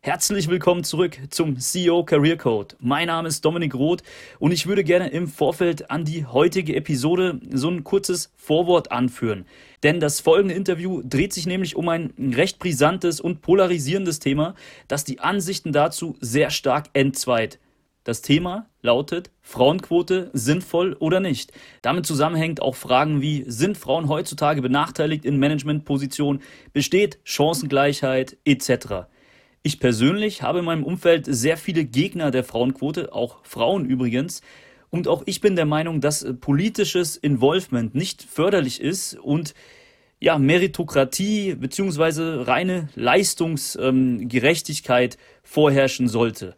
Herzlich willkommen zurück zum CEO Career Code. Mein Name ist Dominik Roth und ich würde gerne im Vorfeld an die heutige Episode so ein kurzes Vorwort anführen. Denn das folgende Interview dreht sich nämlich um ein recht brisantes und polarisierendes Thema, das die Ansichten dazu sehr stark entzweit. Das Thema lautet Frauenquote sinnvoll oder nicht. Damit zusammenhängt auch Fragen wie sind Frauen heutzutage benachteiligt in Managementpositionen, besteht Chancengleichheit etc. Ich persönlich habe in meinem Umfeld sehr viele Gegner der Frauenquote, auch Frauen übrigens. Und auch ich bin der Meinung, dass politisches Involvement nicht förderlich ist und ja, Meritokratie bzw. reine Leistungsgerechtigkeit ähm, vorherrschen sollte.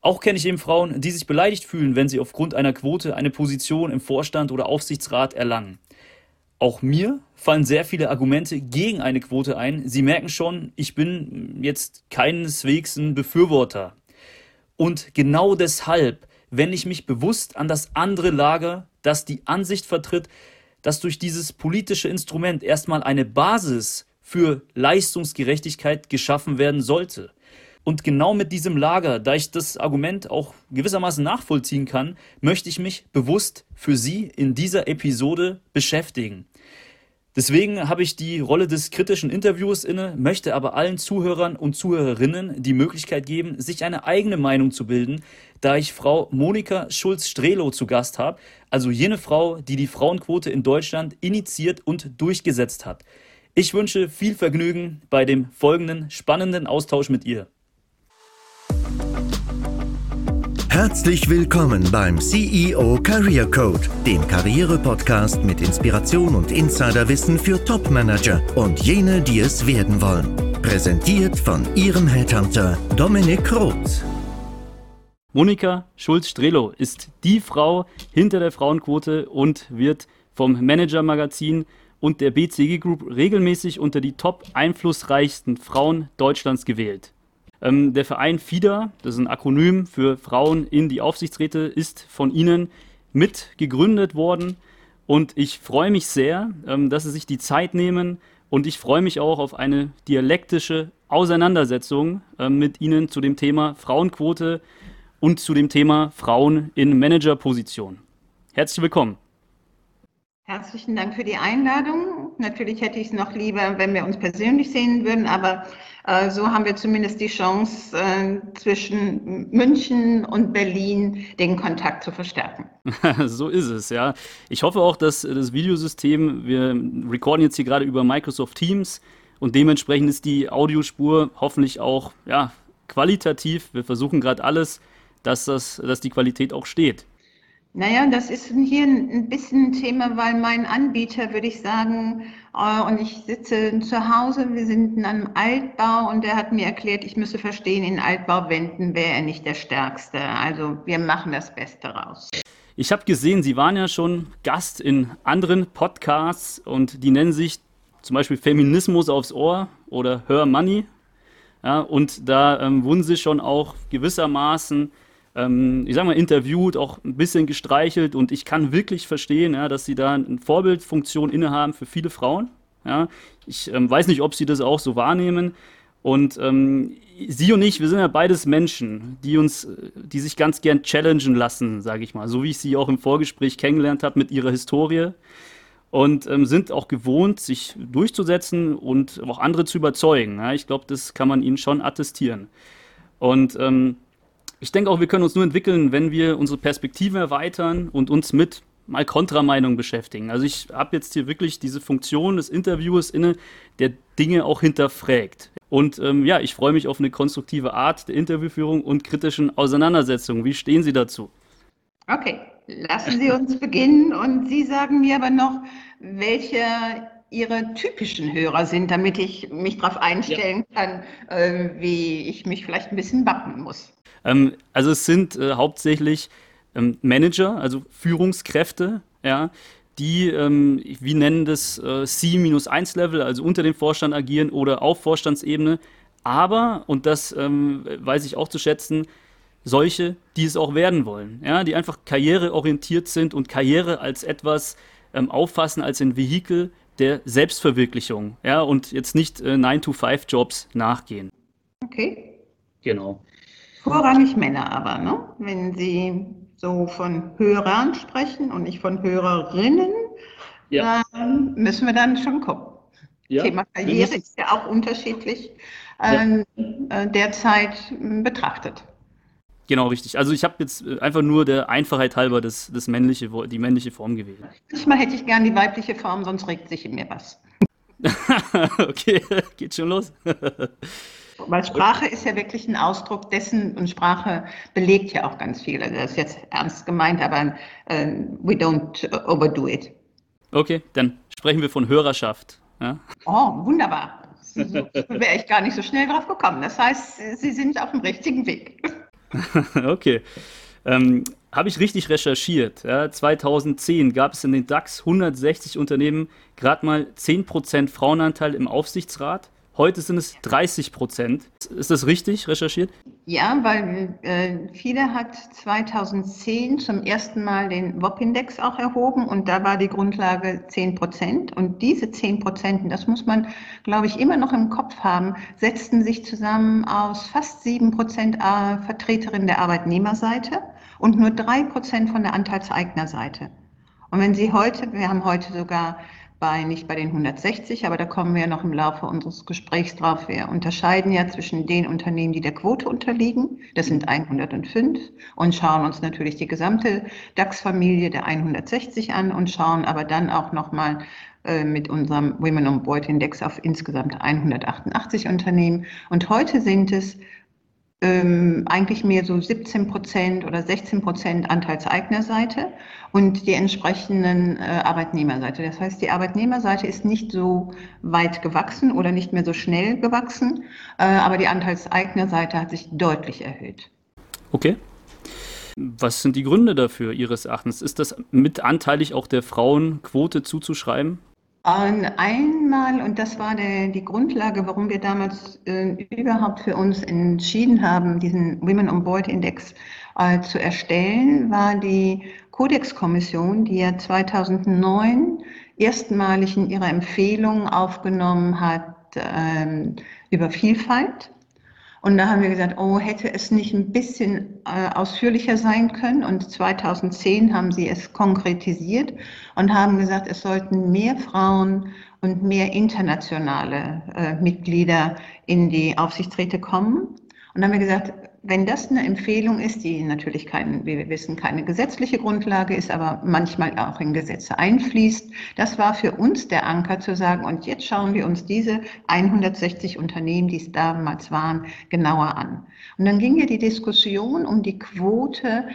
Auch kenne ich eben Frauen, die sich beleidigt fühlen, wenn sie aufgrund einer Quote eine Position im Vorstand oder Aufsichtsrat erlangen. Auch mir fallen sehr viele Argumente gegen eine Quote ein. Sie merken schon, ich bin jetzt keineswegs ein Befürworter. Und genau deshalb wende ich mich bewusst an das andere Lager, das die Ansicht vertritt, dass durch dieses politische Instrument erstmal eine Basis für Leistungsgerechtigkeit geschaffen werden sollte. Und genau mit diesem Lager, da ich das Argument auch gewissermaßen nachvollziehen kann, möchte ich mich bewusst für Sie in dieser Episode beschäftigen. Deswegen habe ich die Rolle des kritischen Interviews inne, möchte aber allen Zuhörern und Zuhörerinnen die Möglichkeit geben, sich eine eigene Meinung zu bilden, da ich Frau Monika Schulz-Strelo zu Gast habe, also jene Frau, die die Frauenquote in Deutschland initiiert und durchgesetzt hat. Ich wünsche viel Vergnügen bei dem folgenden spannenden Austausch mit ihr. Herzlich willkommen beim CEO Career Code, dem Karriere-Podcast mit Inspiration und Insiderwissen für Top-Manager und jene, die es werden wollen. Präsentiert von Ihrem Headhunter Dominik Roth. Monika Schulz-Strelo ist die Frau hinter der Frauenquote und wird vom Manager-Magazin und der BCG Group regelmäßig unter die top einflussreichsten Frauen Deutschlands gewählt. Ähm, der Verein FIDA, das ist ein Akronym für Frauen in die Aufsichtsräte, ist von Ihnen mit gegründet worden. Und ich freue mich sehr, ähm, dass Sie sich die Zeit nehmen. Und ich freue mich auch auf eine dialektische Auseinandersetzung äh, mit Ihnen zu dem Thema Frauenquote und zu dem Thema Frauen in Managerpositionen. Herzlich willkommen. Herzlichen Dank für die Einladung. Natürlich hätte ich es noch lieber, wenn wir uns persönlich sehen würden, aber äh, so haben wir zumindest die Chance, äh, zwischen München und Berlin den Kontakt zu verstärken. so ist es, ja. Ich hoffe auch, dass das Videosystem, wir recorden jetzt hier gerade über Microsoft Teams und dementsprechend ist die Audiospur hoffentlich auch ja, qualitativ. Wir versuchen gerade alles, dass, das, dass die Qualität auch steht. Naja, das ist hier ein bisschen ein Thema, weil mein Anbieter, würde ich sagen, äh, und ich sitze zu Hause, wir sind in einem Altbau und er hat mir erklärt, ich müsse verstehen, in Altbauwänden wäre er nicht der Stärkste. Also wir machen das Beste raus. Ich habe gesehen, Sie waren ja schon Gast in anderen Podcasts und die nennen sich zum Beispiel Feminismus aufs Ohr oder Hör Money. Ja, und da ähm, wurden Sie schon auch gewissermaßen ähm, ich sag mal, interviewt, auch ein bisschen gestreichelt und ich kann wirklich verstehen, ja, dass sie da eine Vorbildfunktion innehaben für viele Frauen. Ja. Ich ähm, weiß nicht, ob sie das auch so wahrnehmen. Und ähm, sie und ich, wir sind ja beides Menschen, die uns, die sich ganz gern challengen lassen, sage ich mal, so wie ich sie auch im Vorgespräch kennengelernt habe mit ihrer Historie und ähm, sind auch gewohnt, sich durchzusetzen und auch andere zu überzeugen. Ja, ich glaube, das kann man ihnen schon attestieren. Und ähm, ich denke auch, wir können uns nur entwickeln, wenn wir unsere Perspektive erweitern und uns mit mal Kontrameinung beschäftigen. Also ich habe jetzt hier wirklich diese Funktion des Interviewers inne, der Dinge auch hinterfragt. Und ähm, ja, ich freue mich auf eine konstruktive Art der Interviewführung und kritischen Auseinandersetzungen. Wie stehen Sie dazu? Okay, lassen Sie uns beginnen und Sie sagen mir aber noch, welche Ihre typischen Hörer sind, damit ich mich darauf einstellen ja. kann, äh, wie ich mich vielleicht ein bisschen backen muss. Ähm, also es sind äh, hauptsächlich ähm, Manager, also Führungskräfte, ja, die, ähm, wir nennen das äh, C-1-Level, also unter dem Vorstand agieren oder auf Vorstandsebene. Aber, und das ähm, weiß ich auch zu schätzen, solche, die es auch werden wollen, ja, die einfach karriereorientiert sind und Karriere als etwas ähm, auffassen, als ein Vehikel der Selbstverwirklichung, ja, und jetzt nicht äh, 9-to-5-Jobs nachgehen. Okay. Genau. Vorrangig Männer aber, ne? Wenn Sie so von Hörern sprechen und nicht von Hörerinnen, ja. dann müssen wir dann schon gucken. Ja. Thema Karriere ist ja auch unterschiedlich äh, ja. derzeit betrachtet. Genau, richtig. Also ich habe jetzt äh, einfach nur der Einfachheit halber das, das männliche, die männliche Form gewählt. Manchmal hätte ich gern die weibliche Form, sonst regt sich in mir was. okay, geht schon los. Weil Sprache ist ja wirklich ein Ausdruck dessen und Sprache belegt ja auch ganz viel. Also das ist jetzt ernst gemeint, aber uh, we don't overdo it. Okay, dann sprechen wir von Hörerschaft. Ja? Oh, wunderbar. So wäre ich gar nicht so schnell drauf gekommen. Das heißt, Sie sind auf dem richtigen Weg. okay. Ähm, Habe ich richtig recherchiert. Ja, 2010 gab es in den DAX 160 Unternehmen gerade mal 10% Frauenanteil im Aufsichtsrat. Heute sind es 30 Prozent. Ist das richtig recherchiert? Ja, weil äh, FIDE hat 2010 zum ersten Mal den WOP-Index auch erhoben und da war die Grundlage 10 Prozent. Und diese 10 Prozent, das muss man, glaube ich, immer noch im Kopf haben, setzten sich zusammen aus fast 7 Prozent Vertreterinnen der Arbeitnehmerseite und nur 3 Prozent von der Anteilseignerseite. Und wenn Sie heute, wir haben heute sogar bei, nicht bei den 160, aber da kommen wir noch im Laufe unseres Gesprächs drauf. Wir unterscheiden ja zwischen den Unternehmen, die der Quote unterliegen, das sind 105, und schauen uns natürlich die gesamte DAX-Familie der 160 an und schauen aber dann auch nochmal äh, mit unserem Women on Board Index auf insgesamt 188 Unternehmen. Und heute sind es ähm, eigentlich mehr so 17 Prozent oder 16 Prozent Anteilseignerseite und die entsprechenden äh, Arbeitnehmerseite. Das heißt, die Arbeitnehmerseite ist nicht so weit gewachsen oder nicht mehr so schnell gewachsen, äh, aber die Anteilseignerseite hat sich deutlich erhöht. Okay. Was sind die Gründe dafür Ihres Erachtens? Ist das mit anteilig auch der Frauenquote zuzuschreiben? Einmal, und das war der, die Grundlage, warum wir damals äh, überhaupt für uns entschieden haben, diesen Women on Board Index äh, zu erstellen, war die Kodexkommission, die ja 2009 erstmalig in ihrer Empfehlung aufgenommen hat ähm, über Vielfalt und da haben wir gesagt, oh, hätte es nicht ein bisschen äh, ausführlicher sein können. Und 2010 haben sie es konkretisiert und haben gesagt, es sollten mehr Frauen und mehr internationale äh, Mitglieder in die Aufsichtsräte kommen. Und dann haben wir gesagt, wenn das eine Empfehlung ist, die natürlich kein, wie wir wissen, keine gesetzliche Grundlage ist, aber manchmal auch in Gesetze einfließt, das war für uns der Anker zu sagen, und jetzt schauen wir uns diese 160 Unternehmen, die es damals waren, genauer an. Und dann ging ja die Diskussion um die Quote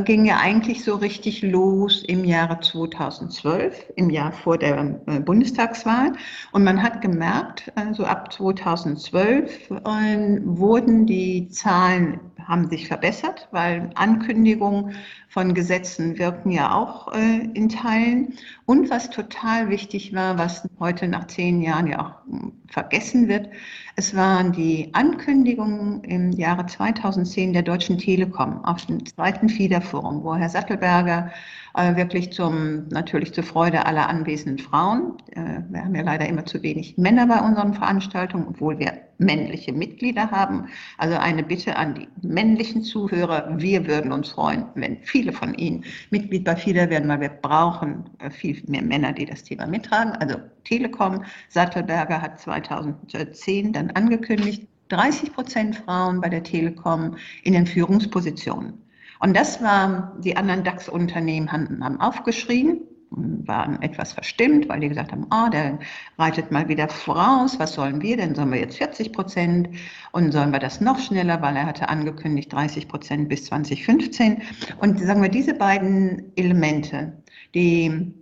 ging ja eigentlich so richtig los im Jahre 2012, im Jahr vor der äh, Bundestagswahl. Und man hat gemerkt, also ab 2012 äh, wurden die Zahlen haben sich verbessert, weil Ankündigungen von Gesetzen wirken ja auch äh, in Teilen. Und was total wichtig war, was heute nach zehn Jahren ja auch hm, vergessen wird, es waren die Ankündigungen im Jahre 2010 der Deutschen Telekom auf dem zweiten FIDA-Forum, wo Herr Sattelberger äh, wirklich zum, natürlich zur Freude aller anwesenden Frauen. Äh, wir haben ja leider immer zu wenig Männer bei unseren Veranstaltungen, obwohl wir männliche Mitglieder haben. Also eine Bitte an die männlichen Zuhörer. Wir würden uns freuen, wenn viele von Ihnen Mitglied bei FIDA werden, weil wir brauchen äh, viel mehr Männer, die das Thema mittragen. Also Telekom, Sattelberger hat 2010 dann angekündigt, 30 Prozent Frauen bei der Telekom in den Führungspositionen. Und das war, die anderen DAX-Unternehmen haben, haben aufgeschrien, waren etwas verstimmt, weil die gesagt haben, ah, der reitet mal wieder voraus, was sollen wir denn? Sollen wir jetzt 40 Prozent und sollen wir das noch schneller, weil er hatte angekündigt 30 Prozent bis 2015. Und sagen wir, diese beiden Elemente, die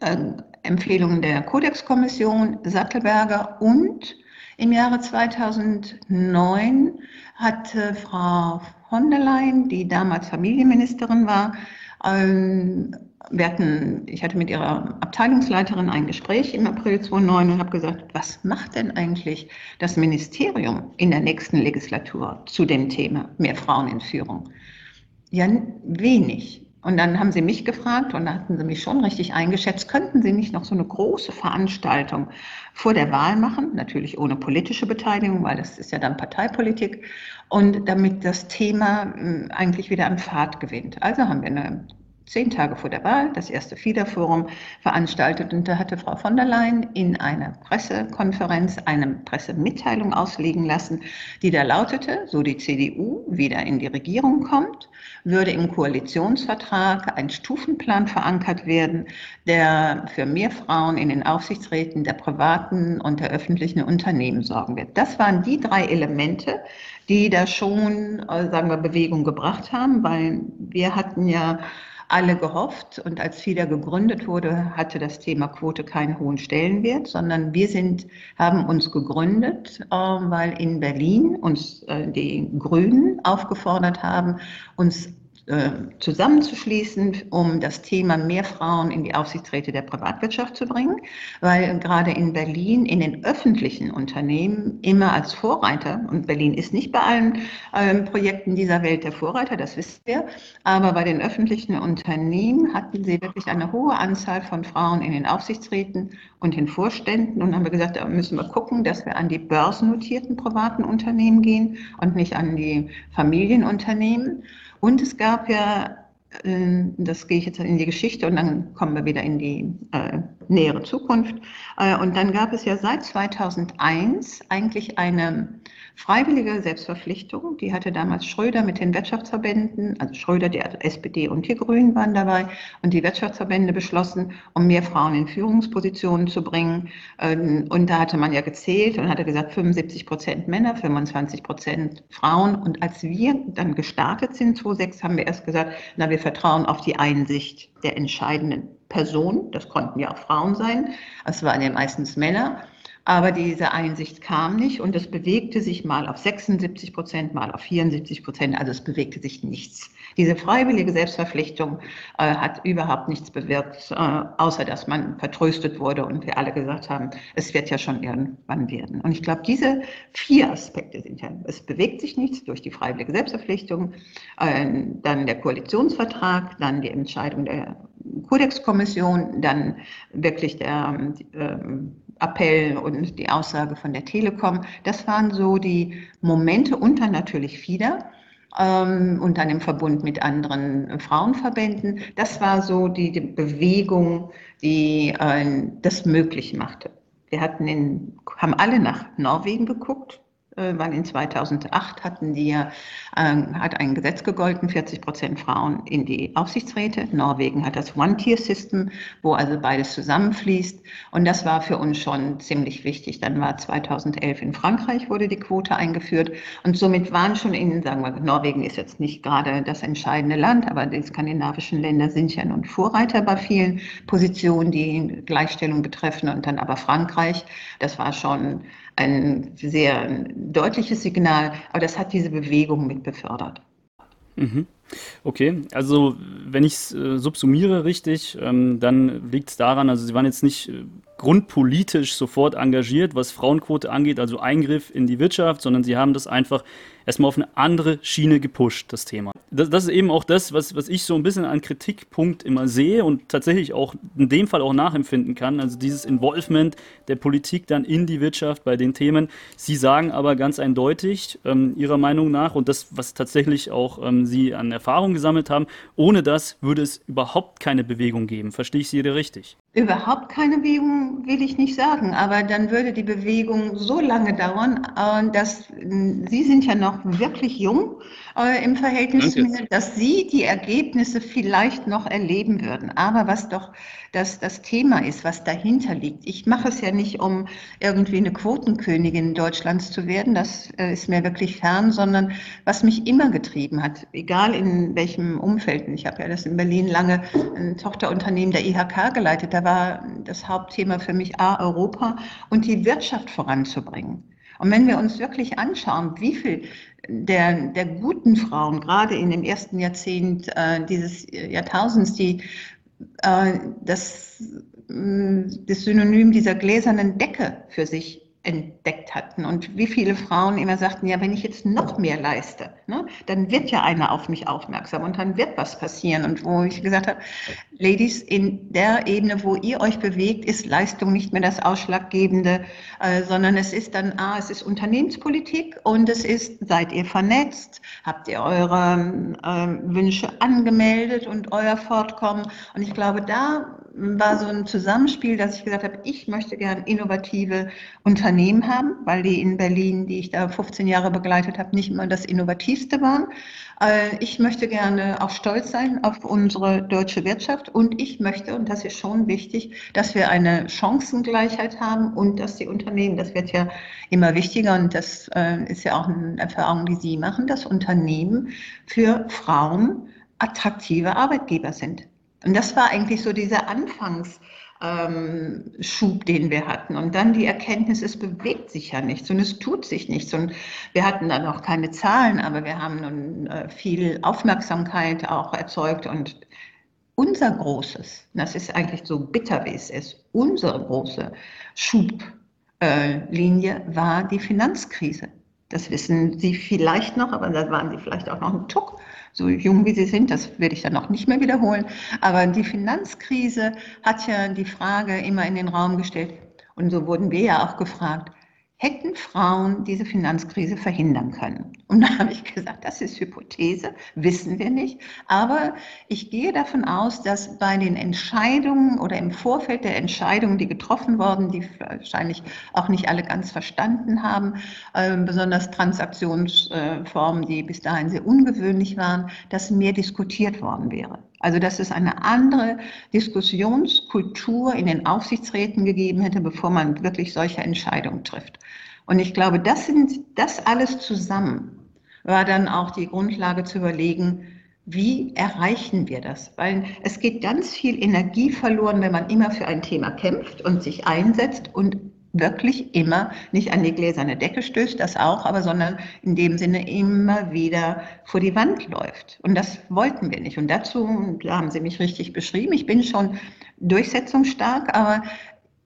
äh, Empfehlungen der Kodexkommission, Sattelberger und im Jahre 2009 hat äh, Frau von der Leyen, die damals Familienministerin war, ähm, wir hatten, ich hatte mit ihrer Abteilungsleiterin ein Gespräch im April 2009 und habe gesagt, was macht denn eigentlich das Ministerium in der nächsten Legislatur zu dem Thema mehr Frauen in Führung? Ja, wenig. Und dann haben sie mich gefragt und da hatten sie mich schon richtig eingeschätzt, könnten sie nicht noch so eine große Veranstaltung vor der Wahl machen, natürlich ohne politische Beteiligung, weil das ist ja dann Parteipolitik, und damit das Thema hm, eigentlich wieder an Fahrt gewinnt. Also haben wir eine zehn Tage vor der Wahl das erste FIDA-Forum veranstaltet und da hatte Frau von der Leyen in einer Pressekonferenz eine Pressemitteilung auslegen lassen, die da lautete, so die CDU wieder in die Regierung kommt, würde im Koalitionsvertrag ein Stufenplan verankert werden, der für mehr Frauen in den Aufsichtsräten der privaten und der öffentlichen Unternehmen sorgen wird. Das waren die drei Elemente, die da schon, äh, sagen wir, Bewegung gebracht haben, weil wir hatten ja alle gehofft und als FIDA gegründet wurde, hatte das Thema Quote keinen hohen Stellenwert, sondern wir sind, haben uns gegründet, äh, weil in Berlin uns äh, die Grünen aufgefordert haben, uns äh, zusammenzuschließen, um das Thema mehr Frauen in die Aufsichtsräte der Privatwirtschaft zu bringen, weil gerade in Berlin in den öffentlichen Unternehmen immer als Vorreiter, und Berlin ist nicht bei allen ähm, Projekten dieser Welt der Vorreiter, das wissen wir, aber bei den öffentlichen Unternehmen hatten sie wirklich eine hohe Anzahl von Frauen in den Aufsichtsräten und in Vorständen und haben wir gesagt, da müssen wir gucken, dass wir an die börsennotierten privaten Unternehmen gehen und nicht an die Familienunternehmen. Und es gab ja, äh, das gehe ich jetzt in die Geschichte und dann kommen wir wieder in die äh, nähere Zukunft. Äh, und dann gab es ja seit 2001 eigentlich eine freiwillige Selbstverpflichtung. Die hatte damals Schröder mit den Wirtschaftsverbänden, also Schröder, die SPD und die Grünen waren dabei und die Wirtschaftsverbände beschlossen, um mehr Frauen in Führungspositionen zu bringen. Ähm, und da hatte man ja gezählt und hatte gesagt, 75 Prozent Männer, 25 Prozent Frauen. Und als wir dann gestartet sind, 2006, haben wir erst gesagt, na, wir vertrauen auf die Einsicht der entscheidenden Person. Das konnten ja auch Frauen sein. Es waren ja meistens Männer. Aber diese Einsicht kam nicht und es bewegte sich mal auf 76 Prozent, mal auf 74 Prozent. Also es bewegte sich nichts. Diese freiwillige Selbstverpflichtung äh, hat überhaupt nichts bewirkt, äh, außer dass man vertröstet wurde und wir alle gesagt haben, es wird ja schon irgendwann werden. Und ich glaube, diese vier Aspekte sind ja, es bewegt sich nichts durch die freiwillige Selbstverpflichtung, äh, dann der Koalitionsvertrag, dann die Entscheidung der Kodexkommission, dann wirklich der äh, Appell und die Aussage von der Telekom. Das waren so die Momente und dann natürlich FIDA ähm, und dann im Verbund mit anderen Frauenverbänden. Das war so die, die Bewegung, die äh, das möglich machte. Wir hatten in, haben alle nach Norwegen geguckt, weil in 2008 hatten die, äh, hat ein Gesetz gegolten, 40 Prozent Frauen in die Aufsichtsräte. Norwegen hat das One-Tier-System, wo also beides zusammenfließt. Und das war für uns schon ziemlich wichtig. Dann war 2011 in Frankreich wurde die Quote eingeführt. Und somit waren schon in, sagen wir, Norwegen ist jetzt nicht gerade das entscheidende Land, aber die skandinavischen Länder sind ja nun Vorreiter bei vielen Positionen, die Gleichstellung betreffen. Und dann aber Frankreich, das war schon ein sehr deutliches Signal, aber das hat diese Bewegung mit befördert. Mhm. Okay, also wenn ich es äh, subsumiere richtig, ähm, dann liegt es daran, also Sie waren jetzt nicht äh, grundpolitisch sofort engagiert, was Frauenquote angeht, also Eingriff in die Wirtschaft, sondern Sie haben das einfach erstmal auf eine andere Schiene gepusht, das Thema das, das, ist eben auch das, was, was ich so ein bisschen an Kritikpunkt immer sehe und tatsächlich auch in dem Fall auch nachempfinden kann. Also dieses Involvement der Politik dann in die Wirtschaft bei den Themen. Sie sagen aber ganz eindeutig, ähm, Ihrer Meinung nach, und das, was tatsächlich auch ähm, Sie an Erfahrung gesammelt haben, ohne das würde es überhaupt keine Bewegung geben. Verstehe ich Sie richtig? Überhaupt keine Bewegung will ich nicht sagen, aber dann würde die Bewegung so lange dauern, äh, dass Sie sind ja noch wirklich jung äh, im Verhältnis zu mir, dass Sie die Ergebnisse vielleicht noch erleben würden. Aber was doch das, das Thema ist, was dahinter liegt. Ich mache es ja nicht, um irgendwie eine Quotenkönigin Deutschlands zu werden, das äh, ist mir wirklich fern, sondern was mich immer getrieben hat, egal in welchem Umfeld. Ich habe ja das in Berlin lange ein Tochterunternehmen der IHK geleitet war das Hauptthema für mich A, Europa und die Wirtschaft voranzubringen. Und wenn wir uns wirklich anschauen, wie viel der, der guten Frauen, gerade in dem ersten Jahrzehnt äh, dieses Jahrtausends, die äh, das, mm, das Synonym dieser gläsernen Decke für sich entdeckt hatten und wie viele Frauen immer sagten, ja, wenn ich jetzt noch mehr leiste, ne, dann wird ja einer auf mich aufmerksam und dann wird was passieren. Und wo ich gesagt habe, Ladies, in der Ebene, wo ihr euch bewegt, ist Leistung nicht mehr das Ausschlaggebende, äh, sondern es ist dann, ah, es ist Unternehmenspolitik und es ist, seid ihr vernetzt, habt ihr eure äh, Wünsche angemeldet und euer Fortkommen. Und ich glaube, da war so ein Zusammenspiel, dass ich gesagt habe, ich möchte gern innovative Unternehmen haben, weil die in Berlin, die ich da 15 Jahre begleitet habe, nicht immer das innovativste waren. Äh, ich möchte gerne auch stolz sein auf unsere deutsche Wirtschaft und ich möchte, und das ist schon wichtig, dass wir eine Chancengleichheit haben und dass die Unternehmen, das wird ja immer wichtiger und das äh, ist ja auch eine Erfahrung, die Sie machen, dass Unternehmen für Frauen attraktive Arbeitgeber sind. Und das war eigentlich so dieser Anfangsschub, ähm, den wir hatten. Und dann die Erkenntnis, es bewegt sich ja nichts und es tut sich nichts. Und wir hatten dann auch keine Zahlen, aber wir haben nun äh, viel Aufmerksamkeit auch erzeugt. Und unser großes, das ist eigentlich so bitter, wie es ist, unsere große Schublinie war die Finanzkrise. Das wissen Sie vielleicht noch, aber da waren Sie vielleicht auch noch ein Tuck so jung wie sie sind, das werde ich dann auch nicht mehr wiederholen. Aber die Finanzkrise hat ja die Frage immer in den Raum gestellt. Und so wurden wir ja auch gefragt, hätten Frauen diese Finanzkrise verhindern können? Und da habe ich gesagt, das ist Hypothese, wissen wir nicht. Aber ich gehe davon aus, dass bei den Entscheidungen oder im Vorfeld der Entscheidungen, die getroffen wurden, die wahrscheinlich auch nicht alle ganz verstanden haben, äh, besonders Transaktionsformen, die bis dahin sehr ungewöhnlich waren, dass mehr diskutiert worden wäre. Also dass es eine andere Diskussionskultur in den Aufsichtsräten gegeben hätte, bevor man wirklich solche Entscheidungen trifft. Und ich glaube, das sind das alles zusammen war dann auch die Grundlage zu überlegen, wie erreichen wir das? Weil es geht ganz viel Energie verloren, wenn man immer für ein Thema kämpft und sich einsetzt und wirklich immer nicht an die gläserne Decke stößt, das auch, aber sondern in dem Sinne immer wieder vor die Wand läuft. Und das wollten wir nicht. Und dazu, da haben Sie mich richtig beschrieben, ich bin schon durchsetzungsstark, aber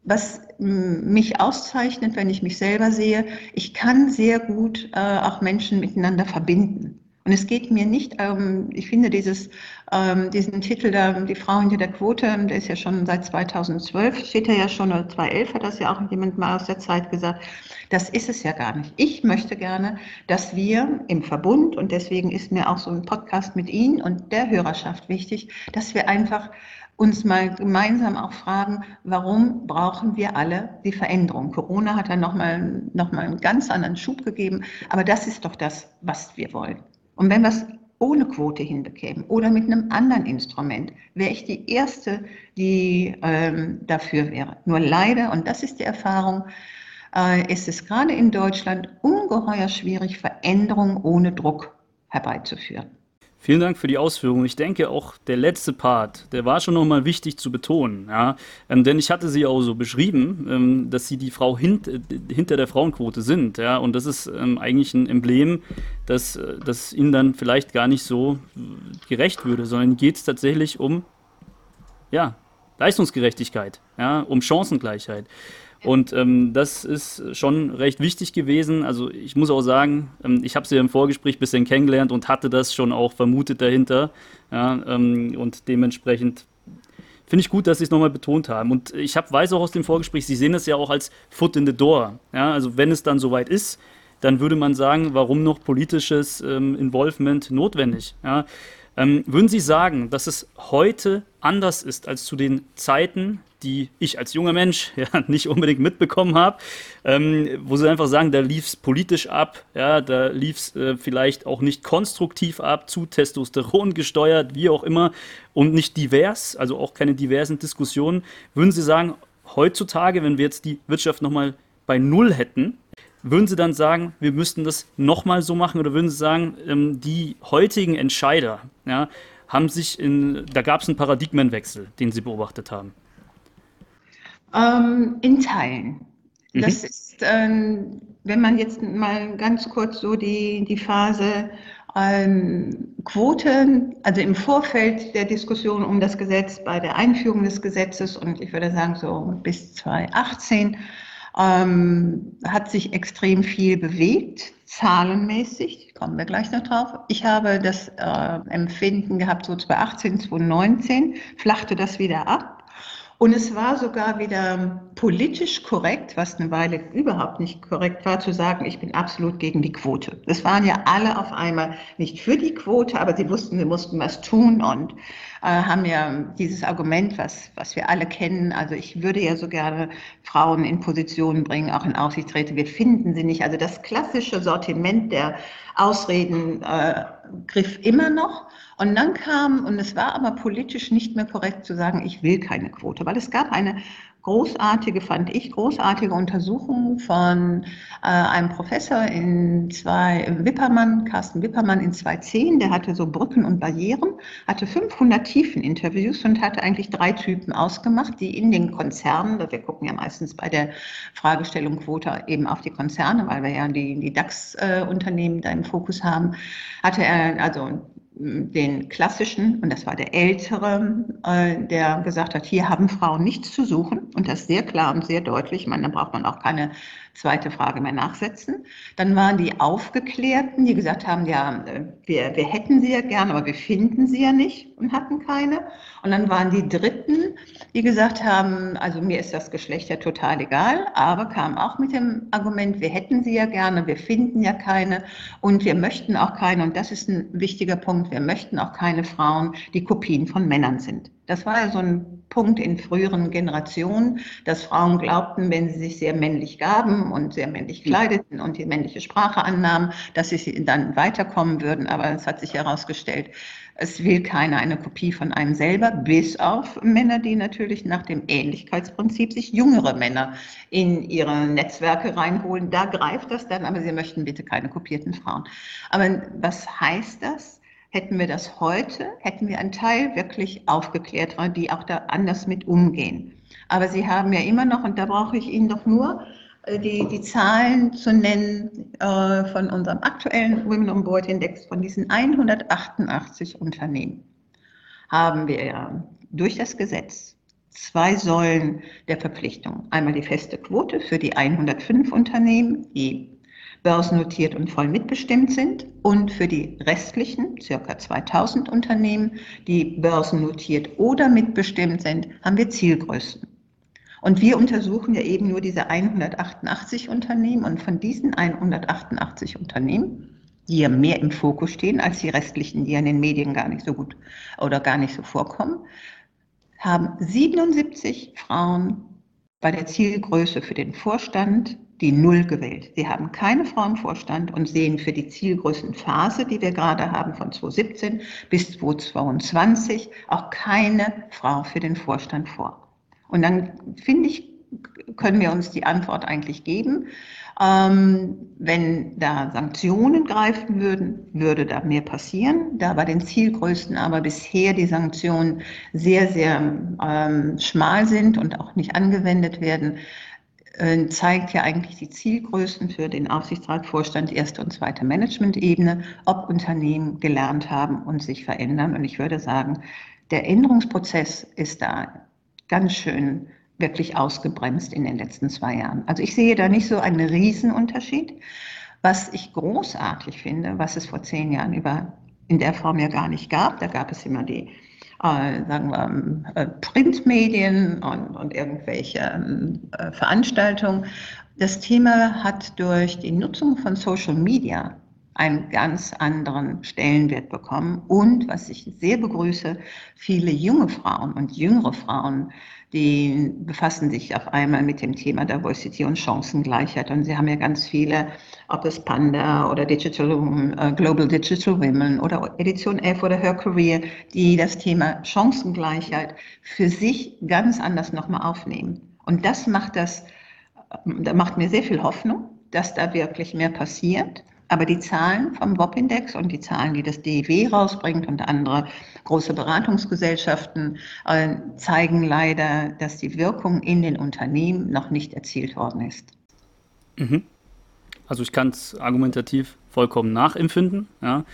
was mich auszeichnet, wenn ich mich selber sehe, ich kann sehr gut äh, auch Menschen miteinander verbinden. Und es geht mir nicht, ähm, ich finde dieses, ähm, diesen Titel da, die Frau hinter der Quote, der ist ja schon seit 2012, steht er ja schon, oder 2011 hat das ja auch jemand mal aus der Zeit gesagt. Das ist es ja gar nicht. Ich möchte gerne, dass wir im Verbund, und deswegen ist mir auch so ein Podcast mit Ihnen und der Hörerschaft wichtig, dass wir einfach uns mal gemeinsam auch fragen, warum brauchen wir alle die Veränderung? Corona hat dann nochmal noch mal einen ganz anderen Schub gegeben, aber das ist doch das, was wir wollen. Und wenn wir es ohne Quote hinbekämen oder mit einem anderen Instrument, wäre ich die Erste, die ähm, dafür wäre. Nur leider, und das ist die Erfahrung, äh, ist es gerade in Deutschland ungeheuer schwierig, Veränderungen ohne Druck herbeizuführen. Vielen Dank für die Ausführung. Ich denke auch der letzte Part, der war schon nochmal wichtig zu betonen. Ja? Ähm, denn ich hatte sie auch so beschrieben, ähm, dass sie die Frau hint, äh, hinter der Frauenquote sind. Ja? Und das ist ähm, eigentlich ein Emblem, das, äh, das ihnen dann vielleicht gar nicht so gerecht würde, sondern geht es tatsächlich um ja, Leistungsgerechtigkeit, ja? um Chancengleichheit. Und ähm, das ist schon recht wichtig gewesen. Also ich muss auch sagen, ähm, ich habe sie im Vorgespräch ein bisschen kennengelernt und hatte das schon auch vermutet dahinter. Ja, ähm, und dementsprechend finde ich gut, dass Sie es nochmal betont haben. Und ich hab, weiß auch aus dem Vorgespräch, Sie sehen es ja auch als Foot in the Door. Ja, also wenn es dann soweit ist, dann würde man sagen, warum noch politisches ähm, Involvement notwendig? Ja? Ähm, würden Sie sagen, dass es heute anders ist als zu den Zeiten, die ich als junger Mensch ja, nicht unbedingt mitbekommen habe, ähm, wo Sie einfach sagen, da lief es politisch ab, ja, da lief es äh, vielleicht auch nicht konstruktiv ab, zu Testosteron gesteuert, wie auch immer, und nicht divers, also auch keine diversen Diskussionen. Würden Sie sagen, heutzutage, wenn wir jetzt die Wirtschaft nochmal bei Null hätten, würden Sie dann sagen, wir müssten das nochmal so machen oder würden Sie sagen, ähm, die heutigen Entscheider ja, haben sich in, da gab es einen Paradigmenwechsel, den Sie beobachtet haben? Ähm, in Teilen. Mhm. Das ist, ähm, wenn man jetzt mal ganz kurz so die, die Phase ähm, Quote, also im Vorfeld der Diskussion um das Gesetz, bei der Einführung des Gesetzes und ich würde sagen so bis 2018, ähm, hat sich extrem viel bewegt, zahlenmäßig, kommen wir gleich noch drauf. Ich habe das äh, Empfinden gehabt, so 2018, 2019, flachte das wieder ab. Und es war sogar wieder politisch korrekt, was eine Weile überhaupt nicht korrekt war, zu sagen, ich bin absolut gegen die Quote. Das waren ja alle auf einmal nicht für die Quote, aber sie wussten, sie mussten was tun und äh, haben ja dieses Argument, was, was wir alle kennen. Also ich würde ja so gerne Frauen in Positionen bringen, auch in Aufsichtsräte. Wir finden sie nicht. Also das klassische Sortiment der Ausreden äh, griff immer noch. Und dann kam, und es war aber politisch nicht mehr korrekt zu sagen, ich will keine Quote, weil es gab eine großartige, fand ich, großartige Untersuchung von äh, einem Professor in zwei, Wippermann, Carsten Wippermann in 2010, der hatte so Brücken und Barrieren, hatte 500 Tiefeninterviews und hatte eigentlich drei Typen ausgemacht, die in den Konzernen, wir gucken ja meistens bei der Fragestellung Quote eben auf die Konzerne, weil wir ja die, die DAX-Unternehmen da im Fokus haben, hatte er also den klassischen, und das war der ältere, äh, der gesagt hat, hier haben Frauen nichts zu suchen und das sehr klar und sehr deutlich. Ich meine, da braucht man auch keine zweite Frage mehr nachsetzen. Dann waren die Aufgeklärten, die gesagt haben, ja, wir, wir hätten sie ja gern, aber wir finden sie ja nicht und hatten keine. Und dann waren die Dritten, die gesagt haben, also mir ist das Geschlecht ja total egal, aber kamen auch mit dem Argument, wir hätten sie ja gerne, wir finden ja keine und wir möchten auch keine, und das ist ein wichtiger Punkt, wir möchten auch keine Frauen, die Kopien von Männern sind. Das war ja so ein Punkt in früheren Generationen, dass Frauen glaubten, wenn sie sich sehr männlich gaben und sehr männlich kleideten und die männliche Sprache annahmen, dass sie dann weiterkommen würden. Aber es hat sich herausgestellt, es will keiner eine Kopie von einem selber, bis auf Männer, die natürlich nach dem Ähnlichkeitsprinzip sich jüngere Männer in ihre Netzwerke reinholen. Da greift das dann, aber sie möchten bitte keine kopierten Frauen. Aber was heißt das? Hätten wir das heute, hätten wir einen Teil wirklich aufgeklärt, die auch da anders mit umgehen. Aber Sie haben ja immer noch, und da brauche ich Ihnen doch nur äh, die, die Zahlen zu nennen äh, von unserem aktuellen Women on Board Index, von diesen 188 Unternehmen, haben wir ja durch das Gesetz zwei Säulen der Verpflichtung. Einmal die feste Quote für die 105 Unternehmen, die börsennotiert und voll mitbestimmt sind. Und für die restlichen, circa 2000 Unternehmen, die börsennotiert oder mitbestimmt sind, haben wir Zielgrößen. Und wir untersuchen ja eben nur diese 188 Unternehmen. Und von diesen 188 Unternehmen, die ja mehr im Fokus stehen als die restlichen, die ja in den Medien gar nicht so gut oder gar nicht so vorkommen, haben 77 Frauen bei der Zielgröße für den Vorstand die Null gewählt. Sie haben keine Frau im Vorstand und sehen für die Zielgrößenphase, die wir gerade haben, von 2017 bis 2022, auch keine Frau für den Vorstand vor. Und dann finde ich, können wir uns die Antwort eigentlich geben. Ähm, wenn da Sanktionen greifen würden, würde da mehr passieren. Da bei den Zielgrößen aber bisher die Sanktionen sehr, sehr ähm, schmal sind und auch nicht angewendet werden, zeigt ja eigentlich die Zielgrößen für den Aufsichtsrat, Vorstand, erste und zweite Managementebene, ob Unternehmen gelernt haben und sich verändern. Und ich würde sagen, der Änderungsprozess ist da ganz schön wirklich ausgebremst in den letzten zwei Jahren. Also ich sehe da nicht so einen Riesenunterschied. Was ich großartig finde, was es vor zehn Jahren über in der Form ja gar nicht gab, da gab es immer die äh, sagen wir, äh, Printmedien und, und irgendwelche äh, Veranstaltungen. Das Thema hat durch die Nutzung von Social Media einen ganz anderen Stellenwert bekommen und, was ich sehr begrüße, viele junge Frauen und jüngere Frauen die befassen sich auf einmal mit dem Thema Diversity und Chancengleichheit. Und sie haben ja ganz viele, ob es Panda oder Digital, uh, Global Digital Women oder Edition F oder Her Career, die das Thema Chancengleichheit für sich ganz anders nochmal aufnehmen. Und das macht das, da macht mir sehr viel Hoffnung, dass da wirklich mehr passiert. Aber die Zahlen vom WOP-Index und die Zahlen, die das DEW rausbringt und andere große Beratungsgesellschaften, äh, zeigen leider, dass die Wirkung in den Unternehmen noch nicht erzielt worden ist. Mhm. Also ich kann es argumentativ vollkommen nachempfinden. Ja.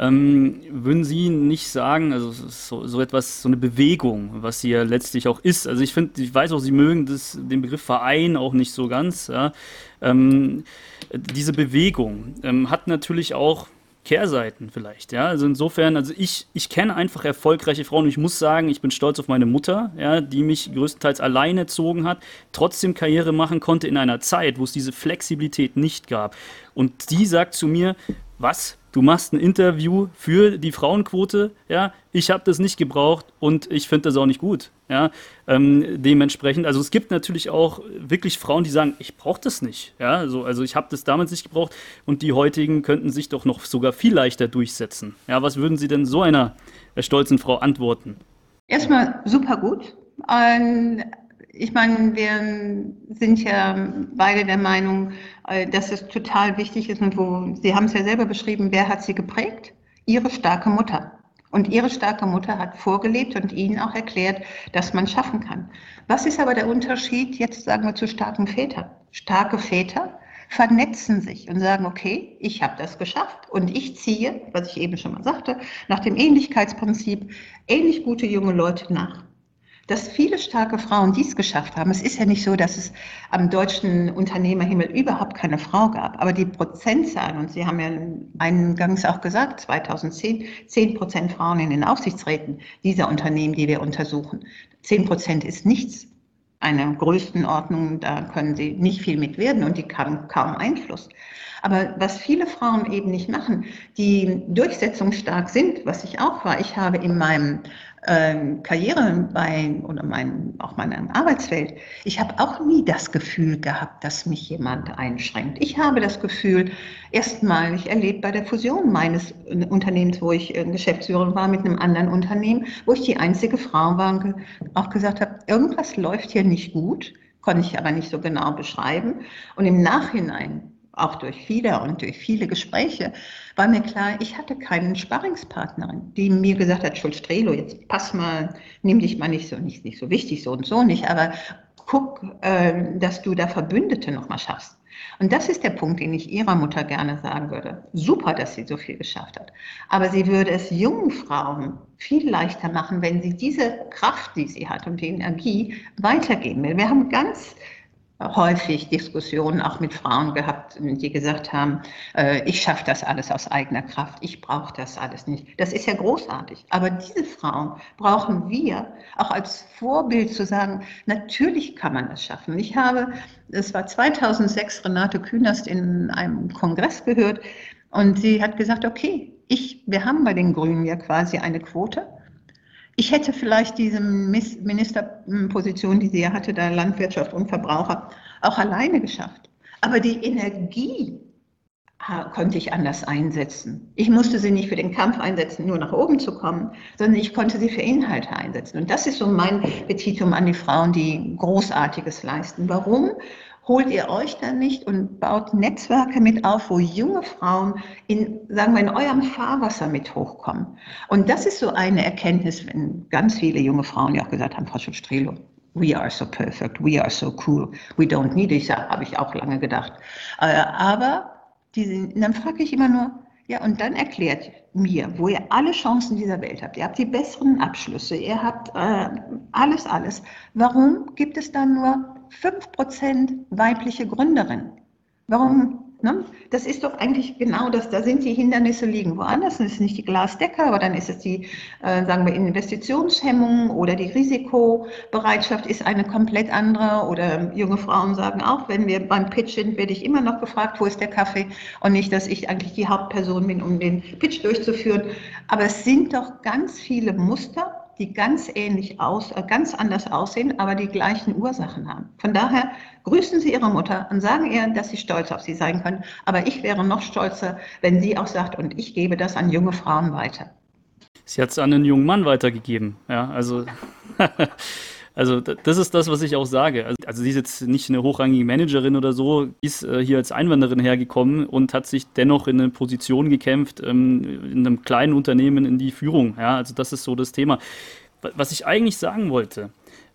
Ähm, würden Sie nicht sagen, also so, so, etwas, so eine Bewegung, was sie ja letztlich auch ist, also ich finde, ich weiß auch, Sie mögen das, den Begriff Verein auch nicht so ganz, ja? ähm, diese Bewegung ähm, hat natürlich auch Kehrseiten vielleicht, ja. Also insofern, also ich, ich kenne einfach erfolgreiche Frauen und ich muss sagen, ich bin stolz auf meine Mutter, ja, die mich größtenteils allein erzogen hat, trotzdem Karriere machen konnte in einer Zeit, wo es diese Flexibilität nicht gab. Und die sagt zu mir, was? Du machst ein Interview für die Frauenquote, ja, ich habe das nicht gebraucht und ich finde das auch nicht gut. Ja, ähm, dementsprechend, also es gibt natürlich auch wirklich Frauen, die sagen, ich brauche das nicht. Ja, so, also ich habe das damals nicht gebraucht und die heutigen könnten sich doch noch sogar viel leichter durchsetzen. Ja, was würden Sie denn so einer äh, stolzen Frau antworten? Erstmal super gut. Ähm, ich meine, wir sind ja beide der Meinung, äh, dass es total wichtig ist und wo, Sie haben es ja selber beschrieben, wer hat sie geprägt? Ihre starke Mutter. Und ihre starke Mutter hat vorgelebt und ihnen auch erklärt, dass man schaffen kann. Was ist aber der Unterschied jetzt, sagen wir, zu starken Vätern? Starke Väter vernetzen sich und sagen, okay, ich habe das geschafft und ich ziehe, was ich eben schon mal sagte, nach dem Ähnlichkeitsprinzip ähnlich gute junge Leute nach dass viele starke Frauen dies geschafft haben. Es ist ja nicht so, dass es am deutschen Unternehmerhimmel überhaupt keine Frau gab, aber die Prozentzahlen, und Sie haben ja eingangs auch gesagt, 2010 10 Prozent Frauen in den Aufsichtsräten dieser Unternehmen, die wir untersuchen. 10 Prozent ist nichts. Eine Größenordnung, da können sie nicht viel mit werden und die haben kaum Einfluss. Aber was viele Frauen eben nicht machen, die durchsetzungsstark sind, was ich auch war, ich habe in meinem ähm, Karriere bei oder mein, auch meinem Arbeitsfeld, ich habe auch nie das Gefühl gehabt, dass mich jemand einschränkt. Ich habe das Gefühl, erstmalig erlebt bei der Fusion meines Unternehmens, wo ich äh, Geschäftsführerin war mit einem anderen Unternehmen, wo ich die einzige Frau war und auch gesagt habe, irgendwas läuft hier nicht gut, konnte ich aber nicht so genau beschreiben. Und im Nachhinein auch durch viele und durch viele Gespräche, war mir klar, ich hatte keinen Sparringspartnerin, die mir gesagt hat, Schulz Strelo, jetzt pass mal, nimm dich mal nicht so, nicht, nicht so wichtig, so und so nicht, aber guck, äh, dass du da Verbündete nochmal schaffst. Und das ist der Punkt, den ich ihrer Mutter gerne sagen würde. Super, dass sie so viel geschafft hat. Aber sie würde es jungen Frauen viel leichter machen, wenn sie diese Kraft, die sie hat und die Energie weitergeben will. Wir haben ganz häufig Diskussionen auch mit Frauen gehabt, die gesagt haben, äh, ich schaffe das alles aus eigener Kraft, ich brauche das alles nicht. Das ist ja großartig. Aber diese Frauen brauchen wir auch als Vorbild zu sagen, natürlich kann man das schaffen. Ich habe, es war 2006, Renate Künast in einem Kongress gehört und sie hat gesagt, okay, ich, wir haben bei den Grünen ja quasi eine Quote ich hätte vielleicht diese Ministerposition, die sie ja hatte, da Landwirtschaft und Verbraucher, auch alleine geschafft. Aber die Energie konnte ich anders einsetzen. Ich musste sie nicht für den Kampf einsetzen, nur nach oben zu kommen, sondern ich konnte sie für Inhalte einsetzen. Und das ist so mein Petitum an die Frauen, die Großartiges leisten. Warum? Holt ihr euch dann nicht und baut Netzwerke mit auf, wo junge Frauen in, sagen wir, in eurem Fahrwasser mit hochkommen. Und das ist so eine Erkenntnis, wenn ganz viele junge Frauen ja auch gesagt haben, Frau Schulz-Strelo, we are so perfect, we are so cool, we don't need it, habe ich auch lange gedacht. Äh, aber diese, dann frage ich immer nur, ja, und dann erklärt mir, wo ihr alle Chancen dieser Welt habt. Ihr habt die besseren Abschlüsse, ihr habt äh, alles, alles. Warum gibt es dann nur 5% weibliche Gründerinnen? Warum Ne? Das ist doch eigentlich genau das, da sind die Hindernisse liegen woanders, das ist nicht die Glasdecke, aber dann ist es die, äh, sagen wir, Investitionshemmung oder die Risikobereitschaft ist eine komplett andere oder junge Frauen sagen auch, wenn wir beim Pitch sind, werde ich immer noch gefragt, wo ist der Kaffee und nicht, dass ich eigentlich die Hauptperson bin, um den Pitch durchzuführen. Aber es sind doch ganz viele Muster, die ganz ähnlich aus, äh, ganz anders aussehen, aber die gleichen Ursachen haben. Von daher grüßen Sie Ihre Mutter und sagen ihr, dass Sie stolz auf sie sein können. Aber ich wäre noch stolzer, wenn sie auch sagt, und ich gebe das an junge Frauen weiter. Sie hat es an einen jungen Mann weitergegeben. Ja, also. Also das ist das, was ich auch sage. Also, also, sie ist jetzt nicht eine hochrangige Managerin oder so, ist äh, hier als Einwanderin hergekommen und hat sich dennoch in eine Position gekämpft, ähm, in einem kleinen Unternehmen in die Führung. Ja, also das ist so das Thema. Was ich eigentlich sagen wollte,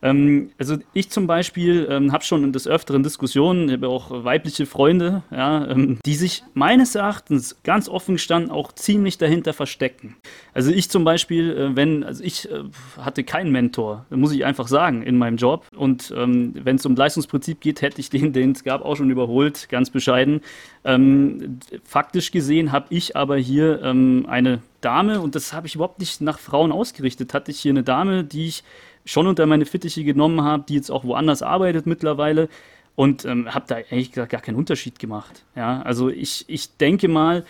Ähm, also ich zum Beispiel ähm, habe schon des Öfteren Diskussionen, ich habe auch weibliche Freunde, ja, ähm, die sich meines Erachtens ganz offen gestanden auch ziemlich dahinter verstecken. Also ich zum Beispiel, äh, wenn, also ich äh, hatte keinen Mentor, muss ich einfach sagen, in meinem Job. Und ähm, wenn es um Leistungsprinzip geht, hätte ich den, den es gab, auch schon überholt, ganz bescheiden. Ähm, faktisch gesehen habe ich aber hier ähm, eine Dame, und das habe ich überhaupt nicht nach Frauen ausgerichtet, hatte ich hier eine Dame, die ich schon unter meine Fittiche genommen habe, die jetzt auch woanders arbeitet mittlerweile und ähm, habe da eigentlich gar keinen Unterschied gemacht. Ja, also ich, ich denke mal,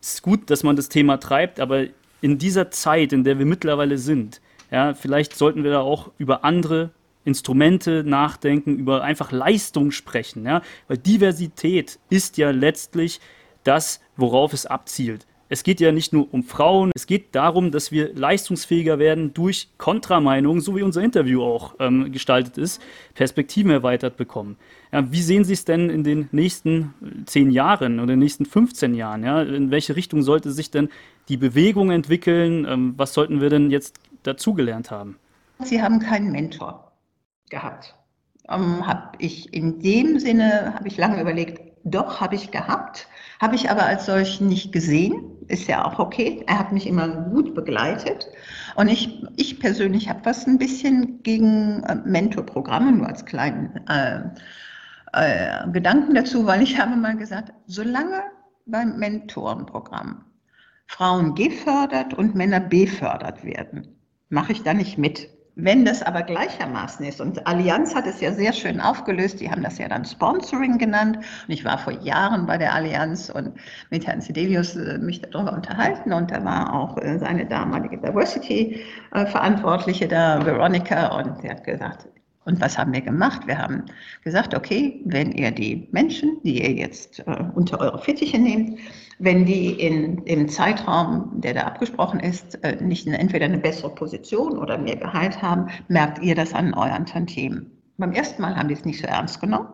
es ist gut, dass man das Thema treibt, aber in dieser Zeit, in der wir mittlerweile sind, ja, vielleicht sollten wir da auch über andere Instrumente nachdenken, über einfach Leistung sprechen, ja, weil Diversität ist ja letztlich das, worauf es abzielt. Es geht ja nicht nur um Frauen, es geht darum, dass wir leistungsfähiger werden durch Kontrameinungen, so wie unser Interview auch ähm, gestaltet ist, Perspektiven erweitert bekommen. Ja, wie sehen Sie es denn in den nächsten zehn Jahren oder in den nächsten 15 Jahren? Ja? In welche Richtung sollte sich denn die Bewegung entwickeln? Ähm, was sollten wir denn jetzt dazugelernt haben? Sie haben keinen Mentor gehabt. Ähm, habe ich in dem Sinne, habe ich lange überlegt, doch, habe ich gehabt, habe ich aber als solchen nicht gesehen. Ist ja auch okay. Er hat mich immer gut begleitet. Und ich, ich persönlich habe was ein bisschen gegen äh, Mentorprogramme, nur als kleinen äh, äh, Gedanken dazu, weil ich habe mal gesagt, solange beim Mentorenprogramm Frauen gefördert und Männer befördert werden, mache ich da nicht mit. Wenn das aber gleichermaßen ist, und Allianz hat es ja sehr schön aufgelöst, die haben das ja dann Sponsoring genannt, und ich war vor Jahren bei der Allianz und mit Herrn Sidelius äh, mich darüber unterhalten, und da war auch äh, seine damalige Diversity-Verantwortliche da, Veronica, und sie hat gesagt, und was haben wir gemacht? Wir haben gesagt, okay, wenn ihr die Menschen, die ihr jetzt äh, unter eure Fittiche nehmt, wenn die in, im Zeitraum, der da abgesprochen ist, äh, nicht entweder eine bessere Position oder mehr Gehalt haben, merkt ihr das an euren Tantiemen. Beim ersten Mal haben die es nicht so ernst genommen.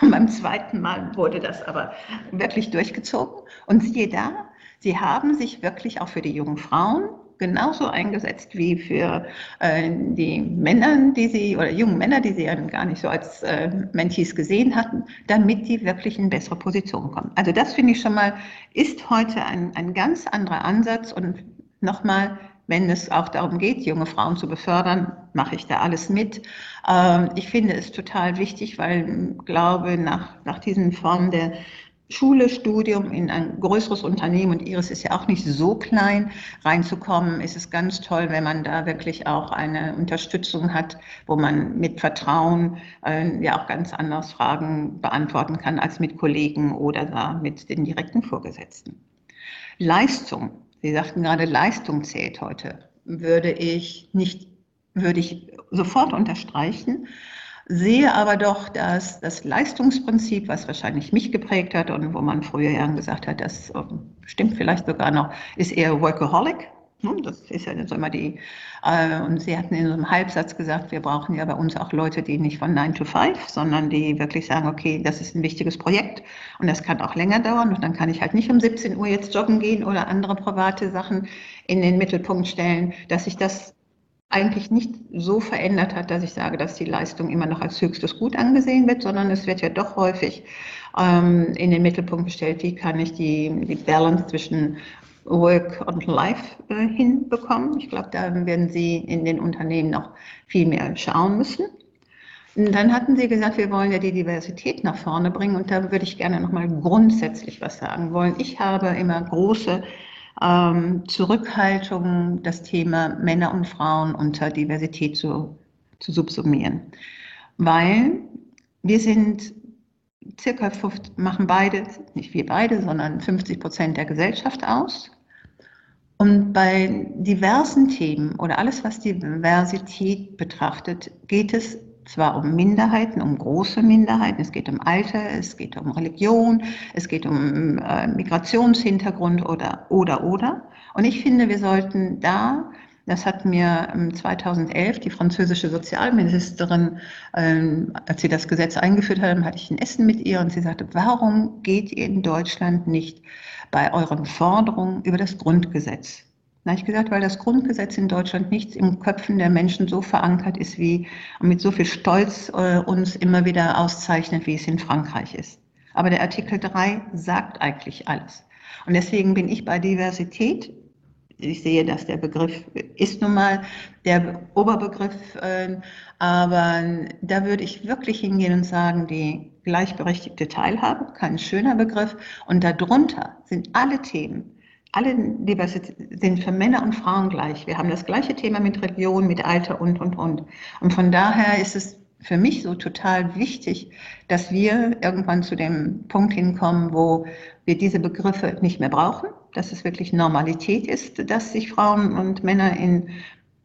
Und beim zweiten Mal wurde das aber wirklich durchgezogen. Und siehe da, sie haben sich wirklich auch für die jungen Frauen genauso eingesetzt wie für äh, die Männer, die sie oder jungen Männer, die sie ja gar nicht so als äh, Mentis gesehen hatten, damit die wirklich in bessere Position kommen. Also das finde ich schon mal, ist heute ein, ein ganz anderer Ansatz und nochmal, wenn es auch darum geht, junge Frauen zu befördern, mache ich da alles mit. Ähm, ich finde es total wichtig, weil ich glaube, nach, nach diesen Formen der Schule, Studium in ein größeres Unternehmen und Iris ist ja auch nicht so klein, reinzukommen, ist es ganz toll, wenn man da wirklich auch eine Unterstützung hat, wo man mit Vertrauen äh, ja auch ganz anders Fragen beantworten kann als mit Kollegen oder da mit den direkten Vorgesetzten. Leistung, Sie sagten gerade, Leistung zählt heute, würde ich nicht, würde ich sofort unterstreichen sehe aber doch, dass das Leistungsprinzip, was wahrscheinlich mich geprägt hat und wo man früher ja gesagt hat, das ähm, stimmt vielleicht sogar noch, ist eher Workaholic. Hm, das ist ja so immer die, äh, und Sie hatten in so einem Halbsatz gesagt, wir brauchen ja bei uns auch Leute, die nicht von 9 to 5, sondern die wirklich sagen, okay, das ist ein wichtiges Projekt und das kann auch länger dauern und dann kann ich halt nicht um 17 Uhr jetzt joggen gehen oder andere private Sachen in den Mittelpunkt stellen, dass ich das eigentlich nicht so verändert hat, dass ich sage, dass die Leistung immer noch als höchstes Gut angesehen wird, sondern es wird ja doch häufig ähm, in den Mittelpunkt gestellt, wie kann ich die, die Balance zwischen Work und Life äh, hinbekommen. Ich glaube, da werden Sie in den Unternehmen noch viel mehr schauen müssen. Und dann hatten Sie gesagt, wir wollen ja die Diversität nach vorne bringen und da würde ich gerne noch mal grundsätzlich was sagen wollen. Ich habe immer große ähm, Zurückhaltung, das Thema Männer und Frauen unter Diversität zu, zu subsumieren. Weil wir sind circa 50, machen beide, nicht wir beide, sondern 50 Prozent der Gesellschaft aus. Und bei diversen Themen oder alles, was Diversität betrachtet, geht es zwar um Minderheiten, um große Minderheiten, es geht um Alter, es geht um Religion, es geht um äh, Migrationshintergrund oder, oder, oder. Und ich finde, wir sollten da, das hat mir 2011 die französische Sozialministerin, ähm, als sie das Gesetz eingeführt hat, hatte ich ein Essen mit ihr und sie sagte, warum geht ihr in Deutschland nicht bei euren Forderungen über das Grundgesetz? Ich gesagt, weil das Grundgesetz in Deutschland nichts im Köpfen der Menschen so verankert ist wie mit so viel Stolz äh, uns immer wieder auszeichnet, wie es in Frankreich ist. Aber der Artikel 3 sagt eigentlich alles. Und deswegen bin ich bei Diversität. Ich sehe, dass der Begriff ist nun mal der Oberbegriff, äh, aber da würde ich wirklich hingehen und sagen, die gleichberechtigte Teilhabe, kein schöner Begriff. Und darunter sind alle Themen, alle Diversität sind für Männer und Frauen gleich. Wir haben das gleiche Thema mit Religion, mit Alter und, und, und. Und von daher ist es für mich so total wichtig, dass wir irgendwann zu dem Punkt hinkommen, wo wir diese Begriffe nicht mehr brauchen, dass es wirklich Normalität ist, dass sich Frauen und Männer in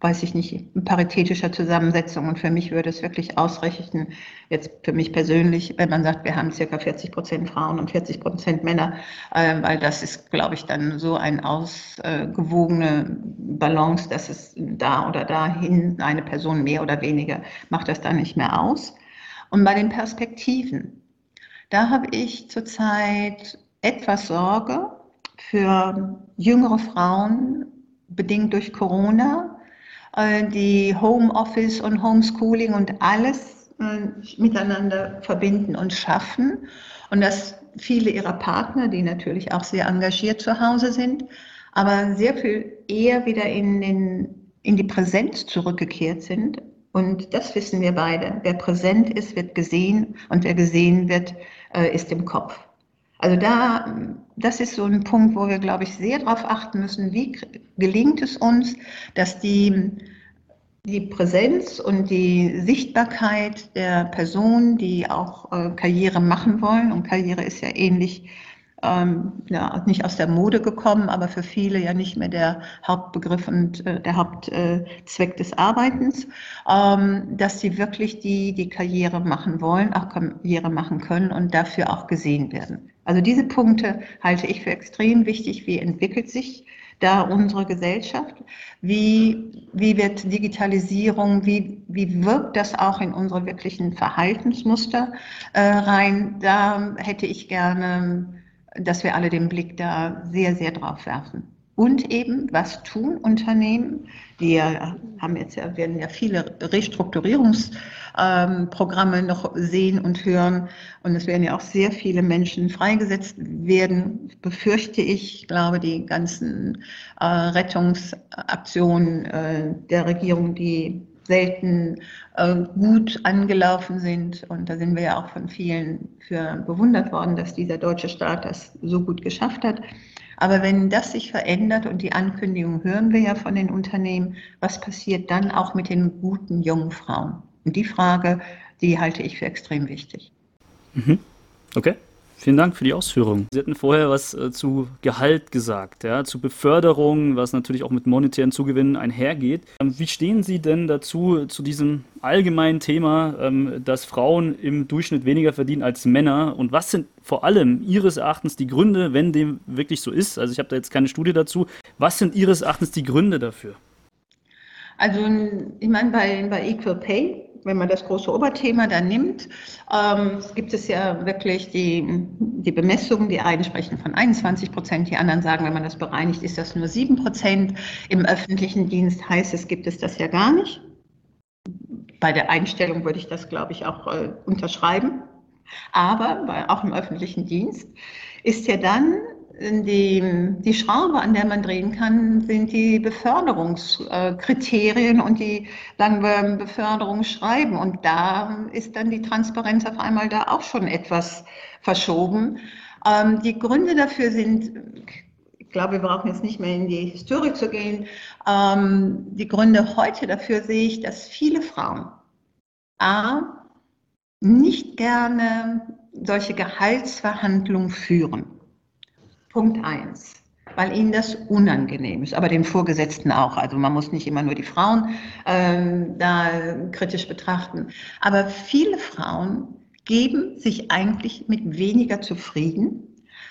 weiß ich nicht, paritätischer Zusammensetzung. Und für mich würde es wirklich ausreichen, jetzt für mich persönlich, wenn man sagt, wir haben circa 40 Prozent Frauen und 40 Prozent Männer, äh, weil das ist, glaube ich, dann so eine ausgewogene Balance, dass es da oder dahin eine Person mehr oder weniger macht das dann nicht mehr aus. Und bei den Perspektiven, da habe ich zurzeit etwas Sorge für jüngere Frauen, bedingt durch Corona, die Homeoffice und Homeschooling und alles äh, miteinander verbinden und schaffen. Und dass viele ihrer Partner, die natürlich auch sehr engagiert zu Hause sind, aber sehr viel eher wieder in, den, in die Präsenz zurückgekehrt sind. Und das wissen wir beide. Wer präsent ist, wird gesehen und wer gesehen wird, äh, ist im Kopf. Also da, das ist so ein Punkt, wo wir, glaube ich, sehr darauf achten müssen, wie gelingt es uns, dass die, die Präsenz und die Sichtbarkeit der Personen, die auch äh, Karriere machen wollen, und Karriere ist ja ähnlich ähm, ja, nicht aus der Mode gekommen, aber für viele ja nicht mehr der Hauptbegriff und äh, der Hauptzweck äh, des Arbeitens, ähm, dass sie wirklich die, die Karriere machen wollen, auch Karriere machen können und dafür auch gesehen werden. Also diese Punkte halte ich für extrem wichtig. Wie entwickelt sich da unsere Gesellschaft? Wie, wie wird Digitalisierung, wie, wie wirkt das auch in unsere wirklichen Verhaltensmuster äh, rein? Da hätte ich gerne dass wir alle den Blick da sehr, sehr drauf werfen. Und eben, was tun Unternehmen? Die haben jetzt ja, werden ja viele Restrukturierungsprogramme ähm, noch sehen und hören. Und es werden ja auch sehr viele Menschen freigesetzt werden, befürchte ich. Ich glaube, die ganzen äh, Rettungsaktionen äh, der Regierung, die selten äh, gut angelaufen sind. Und da sind wir ja auch von vielen für bewundert worden, dass dieser deutsche Staat das so gut geschafft hat. Aber wenn das sich verändert und die Ankündigung hören wir ja von den Unternehmen, was passiert dann auch mit den guten jungen Frauen? Und die Frage, die halte ich für extrem wichtig. Mhm. Okay. Vielen Dank für die Ausführung. Sie hatten vorher was äh, zu Gehalt gesagt, ja, zu Beförderung, was natürlich auch mit monetären Zugewinnen einhergeht. Ähm, wie stehen Sie denn dazu, zu diesem allgemeinen Thema, ähm, dass Frauen im Durchschnitt weniger verdienen als Männer? Und was sind vor allem Ihres Erachtens die Gründe, wenn dem wirklich so ist? Also ich habe da jetzt keine Studie dazu. Was sind Ihres Erachtens die Gründe dafür? Also ich meine, bei, bei Equal Pay wenn man das große Oberthema dann nimmt, ähm, gibt es ja wirklich die, die Bemessungen. Die einen sprechen von 21 Prozent, die anderen sagen, wenn man das bereinigt, ist das nur 7 Prozent. Im öffentlichen Dienst heißt es, gibt es das ja gar nicht. Bei der Einstellung würde ich das, glaube ich, auch äh, unterschreiben. Aber bei, auch im öffentlichen Dienst ist ja dann die, die Schraube, an der man drehen kann, sind die Beförderungskriterien und die dann Beförderungsschreiben. Und da ist dann die Transparenz auf einmal da auch schon etwas verschoben. Ähm, die Gründe dafür sind, ich glaube, wir brauchen jetzt nicht mehr in die Historie zu gehen. Ähm, die Gründe heute dafür sehe ich, dass viele Frauen A, nicht gerne solche Gehaltsverhandlungen führen. Punkt eins, weil ihnen das unangenehm ist, aber den Vorgesetzten auch. Also man muss nicht immer nur die Frauen ähm, da kritisch betrachten. Aber viele Frauen geben sich eigentlich mit weniger zufrieden,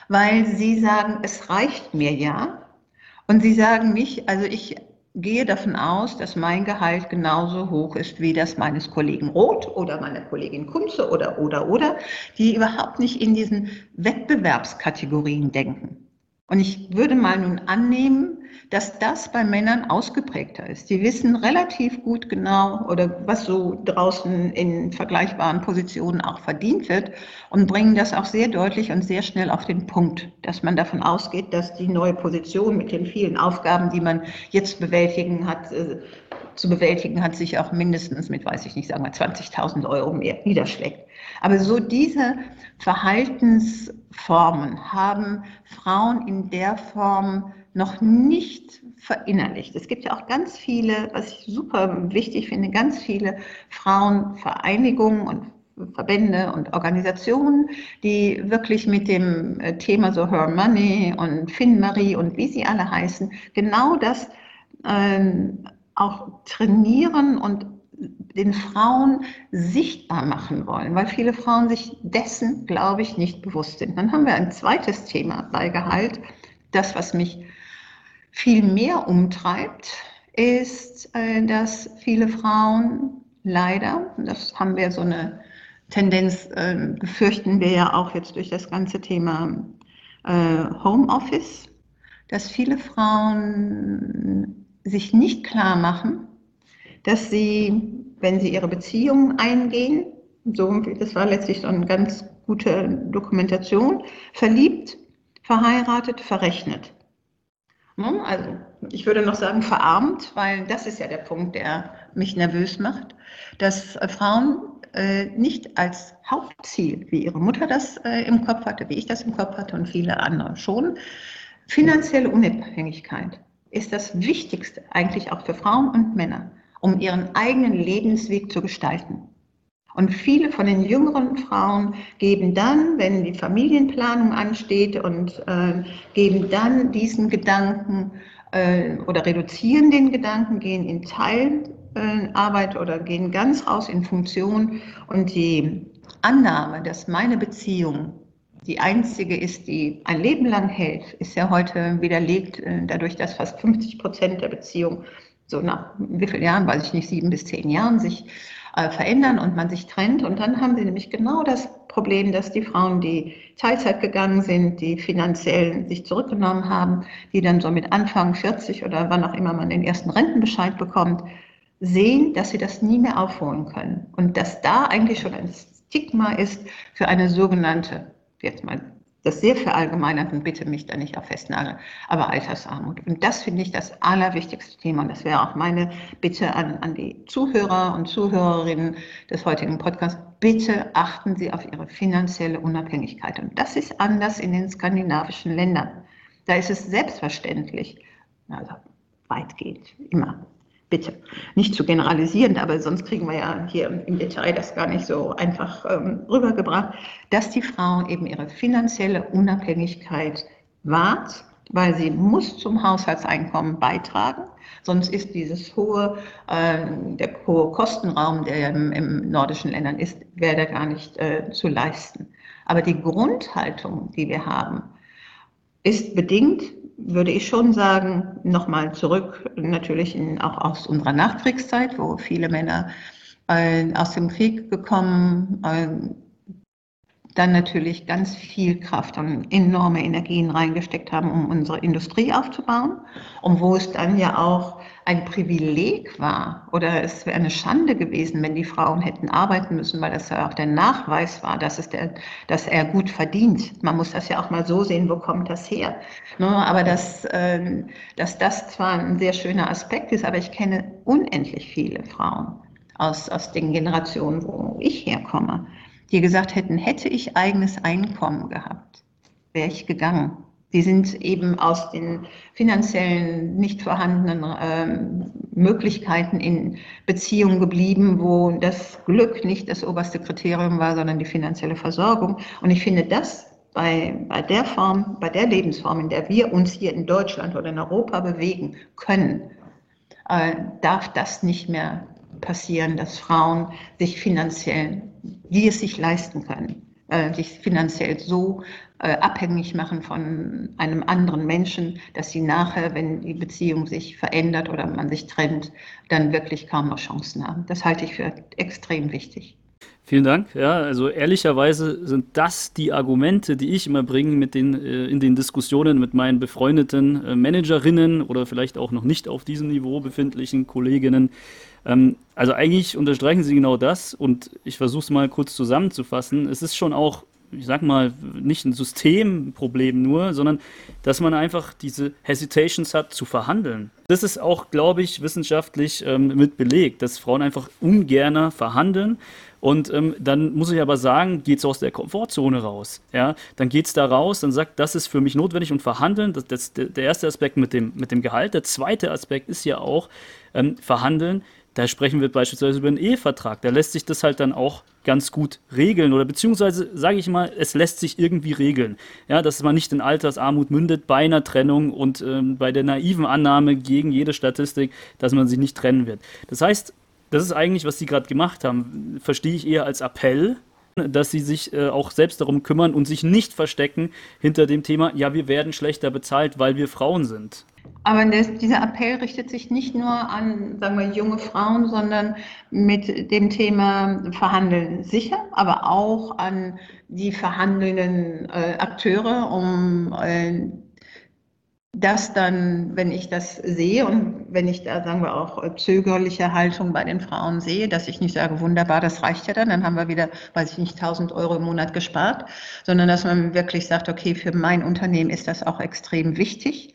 weil sie sagen, es reicht mir ja. Und sie sagen nicht, also ich gehe davon aus, dass mein Gehalt genauso hoch ist wie das meines Kollegen Roth oder meiner Kollegin Kunze oder, oder, oder, die überhaupt nicht in diesen Wettbewerbskategorien denken. Und ich würde mal nun annehmen, dass das bei Männern ausgeprägter ist. Die wissen relativ gut genau oder was so draußen in vergleichbaren Positionen auch verdient wird und bringen das auch sehr deutlich und sehr schnell auf den Punkt, dass man davon ausgeht, dass die neue Position mit den vielen Aufgaben, die man jetzt bewältigen hat, äh, zu bewältigen hat, sich auch mindestens mit, weiß ich nicht, sagen wir 20.000 Euro mehr niederschlägt. Aber so diese Verhaltensformen haben Frauen in der Form noch nicht verinnerlicht. Es gibt ja auch ganz viele, was ich super wichtig finde, ganz viele Frauenvereinigungen und Verbände und Organisationen, die wirklich mit dem äh, Thema so Her Money und Finn-Marie und wie sie alle heißen, genau das ähm, auch trainieren und den Frauen sichtbar machen wollen, weil viele Frauen sich dessen, glaube ich, nicht bewusst sind. Dann haben wir ein zweites Thema bei Gehalt. Das, was mich viel mehr umtreibt, ist, äh, dass viele Frauen leider, das haben wir so eine Tendenz, äh, befürchten wir ja auch jetzt durch das ganze Thema äh, Homeoffice, dass viele Frauen sich nicht klar machen, dass sie, wenn sie ihre Beziehungen eingehen, so, das war letztlich so eine ganz gute Dokumentation, verliebt, verheiratet, verrechnet. Ne? Also ich würde noch sagen verarmt, weil das ist ja der Punkt, der mich nervös macht, dass Frauen äh, nicht als Hauptziel, wie ihre Mutter das äh, im Kopf hatte, wie ich das im Kopf hatte und viele andere schon, finanzielle Unabhängigkeit ist das Wichtigste eigentlich auch für Frauen und Männer, um ihren eigenen Lebensweg zu gestalten. Und viele von den jüngeren Frauen geben dann, wenn die Familienplanung ansteht und äh, geben dann diesen Gedanken äh, oder reduzieren den Gedanken, gehen in Teilarbeit äh, oder gehen ganz raus in Funktion. Und die Annahme, dass meine Beziehung die einzige ist, die ein Leben lang hält, ist ja heute widerlegt, äh, dadurch, dass fast 50 Prozent der Beziehung so nach wie vielen Jahren, weiß ich nicht, sieben bis zehn Jahren sich äh, verändern und man sich trennt. Und dann haben sie nämlich genau das Problem, dass die Frauen, die Teilzeit gegangen sind, die finanziell sich zurückgenommen haben, die dann so mit Anfang 40 oder wann auch immer man den ersten Rentenbescheid bekommt, sehen, dass sie das nie mehr aufholen können. Und dass da eigentlich schon ein Stigma ist für eine sogenannte, jetzt mal das sehr verallgemeinert und bitte mich da nicht auf festnageln, aber Altersarmut. Und das finde ich das allerwichtigste Thema. Und das wäre auch meine Bitte an, an die Zuhörer und Zuhörerinnen des heutigen Podcasts. Bitte achten Sie auf Ihre finanzielle Unabhängigkeit. Und das ist anders in den skandinavischen Ländern. Da ist es selbstverständlich, also weitgehend immer bitte nicht zu generalisieren, aber sonst kriegen wir ja hier im Detail das gar nicht so einfach ähm, rübergebracht, dass die Frau eben ihre finanzielle Unabhängigkeit wahrt, weil sie muss zum Haushaltseinkommen beitragen, sonst ist dieses hohe, äh, der hohe Kostenraum, der im, im nordischen Ländern ist, wäre da gar nicht äh, zu leisten. Aber die Grundhaltung, die wir haben, ist bedingt würde ich schon sagen, nochmal zurück, natürlich in, auch aus unserer Nachkriegszeit, wo viele Männer äh, aus dem Krieg gekommen, äh, dann natürlich ganz viel Kraft und enorme Energien reingesteckt haben, um unsere Industrie aufzubauen. Und wo es dann ja auch ein Privileg war oder es wäre eine Schande gewesen, wenn die Frauen hätten arbeiten müssen, weil das ja auch der Nachweis war, dass, es der, dass er gut verdient. Man muss das ja auch mal so sehen, wo kommt das her. Ne? Aber dass, äh, dass das zwar ein sehr schöner Aspekt ist, aber ich kenne unendlich viele Frauen aus, aus den Generationen, wo ich herkomme, die gesagt hätten, hätte ich eigenes Einkommen gehabt, wäre ich gegangen. Die sind eben aus den finanziellen nicht vorhandenen äh, Möglichkeiten in Beziehungen geblieben, wo das Glück nicht das oberste Kriterium war, sondern die finanzielle Versorgung. Und ich finde das bei, bei der Form, bei der Lebensform, in der wir uns hier in Deutschland oder in Europa bewegen können, äh, darf das nicht mehr passieren, dass Frauen sich finanziell, die es sich leisten können, äh, sich finanziell so äh, abhängig machen von einem anderen Menschen, dass sie nachher, wenn die Beziehung sich verändert oder man sich trennt, dann wirklich kaum noch Chancen haben. Das halte ich für extrem wichtig. Vielen Dank. Ja, also ehrlicherweise sind das die Argumente, die ich immer bringe mit den, äh, in den Diskussionen mit meinen befreundeten äh, Managerinnen oder vielleicht auch noch nicht auf diesem Niveau befindlichen Kolleginnen. Ähm, also eigentlich unterstreichen Sie genau das und ich versuche es mal kurz zusammenzufassen. Es ist schon auch ich sag mal, nicht ein Systemproblem nur, sondern dass man einfach diese Hesitations hat zu verhandeln. Das ist auch, glaube ich, wissenschaftlich ähm, mit belegt, dass Frauen einfach ungerner verhandeln. Und ähm, dann muss ich aber sagen, geht es aus der Komfortzone raus. Ja? Dann geht es da raus, dann sagt, das ist für mich notwendig und verhandeln. Das, das, der erste Aspekt mit dem, mit dem Gehalt. Der zweite Aspekt ist ja auch ähm, verhandeln da sprechen wir beispielsweise über einen Ehevertrag. Da lässt sich das halt dann auch ganz gut regeln oder beziehungsweise sage ich mal, es lässt sich irgendwie regeln. Ja, dass man nicht in Altersarmut mündet bei einer Trennung und ähm, bei der naiven Annahme gegen jede Statistik, dass man sich nicht trennen wird. Das heißt, das ist eigentlich, was Sie gerade gemacht haben, verstehe ich eher als Appell, dass sie sich äh, auch selbst darum kümmern und sich nicht verstecken hinter dem Thema, ja, wir werden schlechter bezahlt, weil wir Frauen sind. Aber das, dieser Appell richtet sich nicht nur an, sagen wir, junge Frauen, sondern mit dem Thema Verhandeln sicher, aber auch an die verhandelnden äh, Akteure, um äh, das dann, wenn ich das sehe und wenn ich da, sagen wir auch, zögerliche Haltung bei den Frauen sehe, dass ich nicht sage, wunderbar, das reicht ja dann, dann haben wir wieder, weiß ich nicht, 1000 Euro im Monat gespart, sondern dass man wirklich sagt, okay, für mein Unternehmen ist das auch extrem wichtig.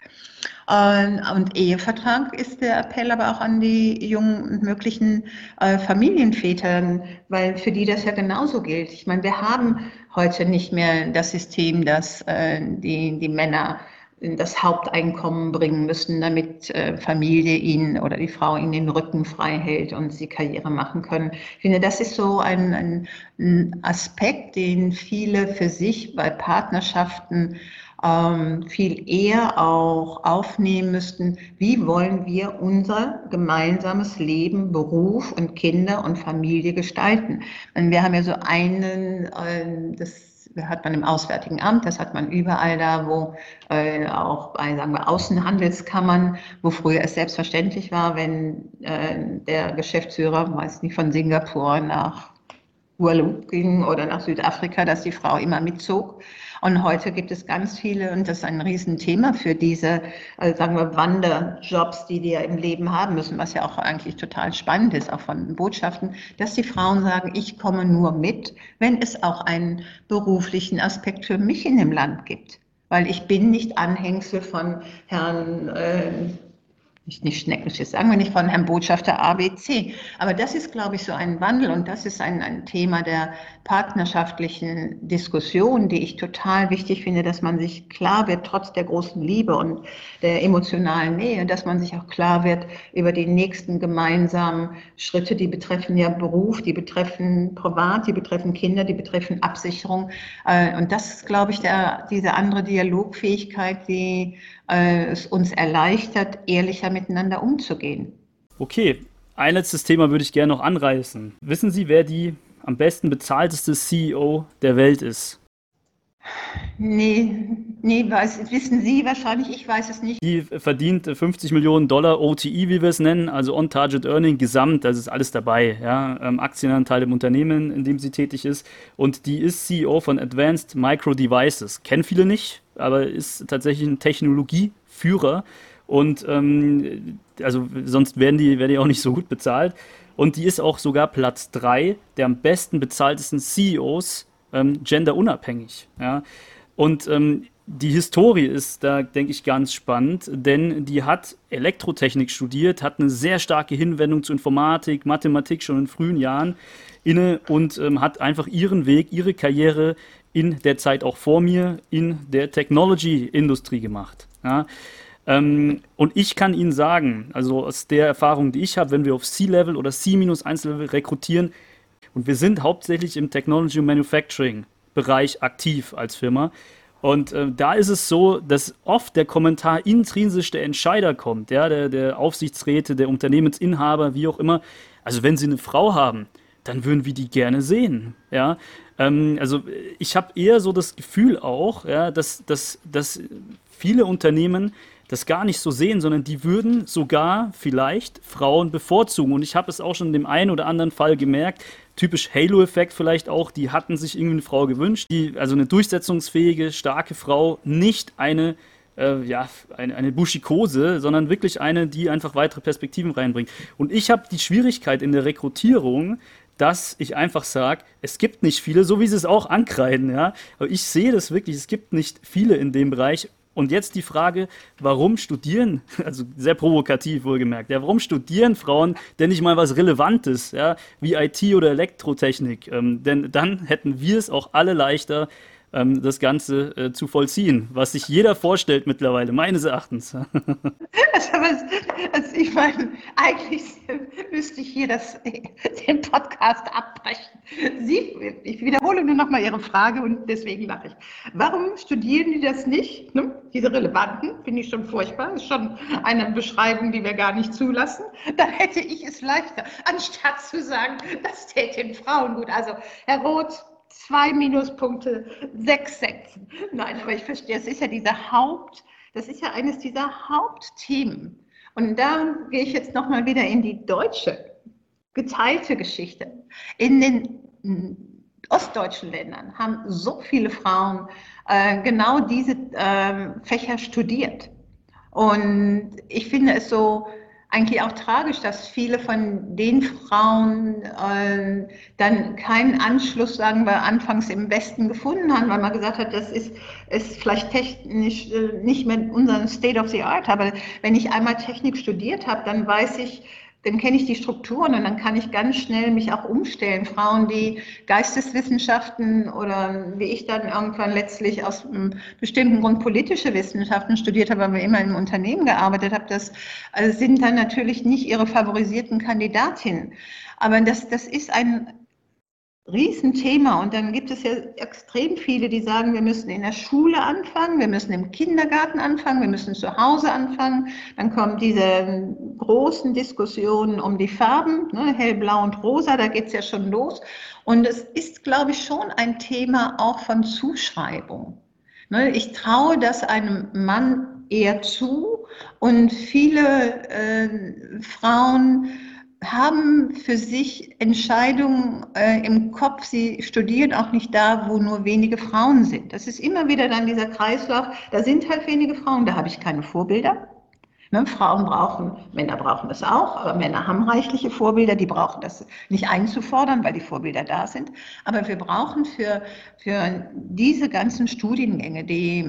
Und Ehevertrag ist der Appell aber auch an die jungen möglichen äh, Familienväter, weil für die das ja genauso gilt. Ich meine, wir haben heute nicht mehr das System, dass äh, die, die Männer das Haupteinkommen bringen müssen, damit äh, Familie ihnen oder die Frau ihnen den Rücken frei hält und sie Karriere machen können. Ich finde, das ist so ein, ein, ein Aspekt, den viele für sich bei Partnerschaften ähm, viel eher auch aufnehmen müssten, wie wollen wir unser gemeinsames Leben, Beruf und Kinder und Familie gestalten. Und wir haben ja so einen, äh, das hat man im Auswärtigen Amt, das hat man überall da, wo äh, auch bei sagen wir, Außenhandelskammern, wo früher es selbstverständlich war, wenn äh, der Geschäftsführer, weiß nicht, von Singapur nach Urlaub ging oder nach Südafrika, dass die Frau immer mitzog. Und heute gibt es ganz viele, und das ist ein Riesenthema für diese, also sagen wir, Wanderjobs, die ja im Leben haben müssen, was ja auch eigentlich total spannend ist, auch von Botschaften, dass die Frauen sagen, ich komme nur mit, wenn es auch einen beruflichen Aspekt für mich in dem Land gibt. Weil ich bin nicht Anhängsel von Herrn äh, nicht, nicht Schneckenschiss, sagen wir nicht von Herrn Botschafter ABC. Aber das ist, glaube ich, so ein Wandel und das ist ein, ein Thema der partnerschaftlichen Diskussion, die ich total wichtig finde, dass man sich klar wird, trotz der großen Liebe und der emotionalen Nähe, dass man sich auch klar wird über die nächsten gemeinsamen Schritte, die betreffen ja Beruf, die betreffen Privat, die betreffen Kinder, die betreffen Absicherung. Äh, und das ist, glaube ich, der, diese andere Dialogfähigkeit, die äh, es uns erleichtert, ehrlicher miteinander umzugehen. Okay, ein letztes Thema würde ich gerne noch anreißen. Wissen Sie, wer die am besten bezahlteste CEO der Welt ist? Nee, nee, weiß, wissen Sie wahrscheinlich, ich weiß es nicht. Die verdient 50 Millionen Dollar OTI, wie wir es nennen, also On-Target Earning gesamt, das ist alles dabei. Ja? Ähm, Aktienanteil im Unternehmen, in dem sie tätig ist. Und die ist CEO von Advanced Micro Devices. Kennen viele nicht, aber ist tatsächlich ein Technologieführer. Und ähm, also sonst werden die, werden die auch nicht so gut bezahlt. Und die ist auch sogar Platz 3 der am besten bezahltesten CEOs ähm, genderunabhängig. Ja? Und ähm, die Historie ist da, denke ich, ganz spannend, denn die hat Elektrotechnik studiert, hat eine sehr starke Hinwendung zu Informatik, Mathematik schon in frühen Jahren inne und ähm, hat einfach ihren Weg, ihre Karriere in der Zeit auch vor mir in der Technology-Industrie gemacht. Ja. Ähm, und ich kann Ihnen sagen, also aus der Erfahrung, die ich habe, wenn wir auf C-Level oder C-1-Level rekrutieren, und wir sind hauptsächlich im Technology Manufacturing Bereich aktiv als Firma. Und äh, da ist es so, dass oft der Kommentar intrinsisch der Entscheider kommt, ja, der, der Aufsichtsräte, der Unternehmensinhaber, wie auch immer. Also wenn Sie eine Frau haben, dann würden wir die gerne sehen. Ja? Ähm, also ich habe eher so das Gefühl auch, ja, dass, dass, dass viele Unternehmen das gar nicht so sehen, sondern die würden sogar vielleicht Frauen bevorzugen. Und ich habe es auch schon in dem einen oder anderen Fall gemerkt, typisch Halo-Effekt vielleicht auch, die hatten sich irgendwie eine Frau gewünscht, die, also eine durchsetzungsfähige, starke Frau, nicht eine äh, ja, eine, eine Buschikose, sondern wirklich eine, die einfach weitere Perspektiven reinbringt. Und ich habe die Schwierigkeit in der Rekrutierung, dass ich einfach sage, es gibt nicht viele, so wie sie es auch ankreiden, ja. Aber ich sehe das wirklich, es gibt nicht viele in dem Bereich. Und jetzt die Frage, warum studieren, also sehr provokativ wohlgemerkt, ja, warum studieren Frauen denn nicht mal was Relevantes, ja, wie IT oder Elektrotechnik? Ähm, denn dann hätten wir es auch alle leichter, ähm, das Ganze äh, zu vollziehen, was sich jeder vorstellt mittlerweile, meines Erachtens. also, also ich meine, eigentlich müsste ich hier das, den Podcast abbrechen. Sie, ich wiederhole nur noch mal Ihre Frage und deswegen lache ich. Warum studieren die das nicht? Ne? Diese Relevanten finde ich schon furchtbar. Ist schon eine Beschreibung, die wir gar nicht zulassen. Dann hätte ich es leichter, anstatt zu sagen, das täte den Frauen gut. Also, Herr Roth, zwei Minuspunkte, sechs setzen. Nein, aber ich verstehe, es ist ja dieser Haupt, das ist ja eines dieser Hauptthemen. Und da gehe ich jetzt nochmal wieder in die deutsche geteilte Geschichte. In den ostdeutschen Ländern haben so viele Frauen äh, genau diese äh, Fächer studiert. Und ich finde es so eigentlich auch tragisch, dass viele von den Frauen äh, dann keinen Anschluss, sagen wir, anfangs im Westen gefunden haben, weil man gesagt hat, das ist, ist vielleicht technisch äh, nicht mehr unser State of the Art. Aber wenn ich einmal Technik studiert habe, dann weiß ich, dann kenne ich die Strukturen und dann kann ich ganz schnell mich auch umstellen. Frauen, die Geisteswissenschaften oder wie ich dann irgendwann letztlich aus einem bestimmten Grund politische Wissenschaften studiert habe, aber immer im Unternehmen gearbeitet habe, das also sind dann natürlich nicht ihre favorisierten Kandidatinnen. Aber das, das ist ein Riesenthema. Und dann gibt es ja extrem viele, die sagen, wir müssen in der Schule anfangen, wir müssen im Kindergarten anfangen, wir müssen zu Hause anfangen. Dann kommen diese großen Diskussionen um die Farben, ne, hellblau und rosa, da geht es ja schon los. Und es ist, glaube ich, schon ein Thema auch von Zuschreibung. Ne, ich traue das einem Mann eher zu und viele äh, Frauen haben für sich Entscheidungen äh, im Kopf. Sie studieren auch nicht da, wo nur wenige Frauen sind. Das ist immer wieder dann dieser Kreislauf. Da sind halt wenige Frauen, da habe ich keine Vorbilder. Ne, Frauen brauchen, Männer brauchen das auch, aber Männer haben reichliche Vorbilder, die brauchen das nicht einzufordern, weil die Vorbilder da sind. Aber wir brauchen für, für diese ganzen Studiengänge, die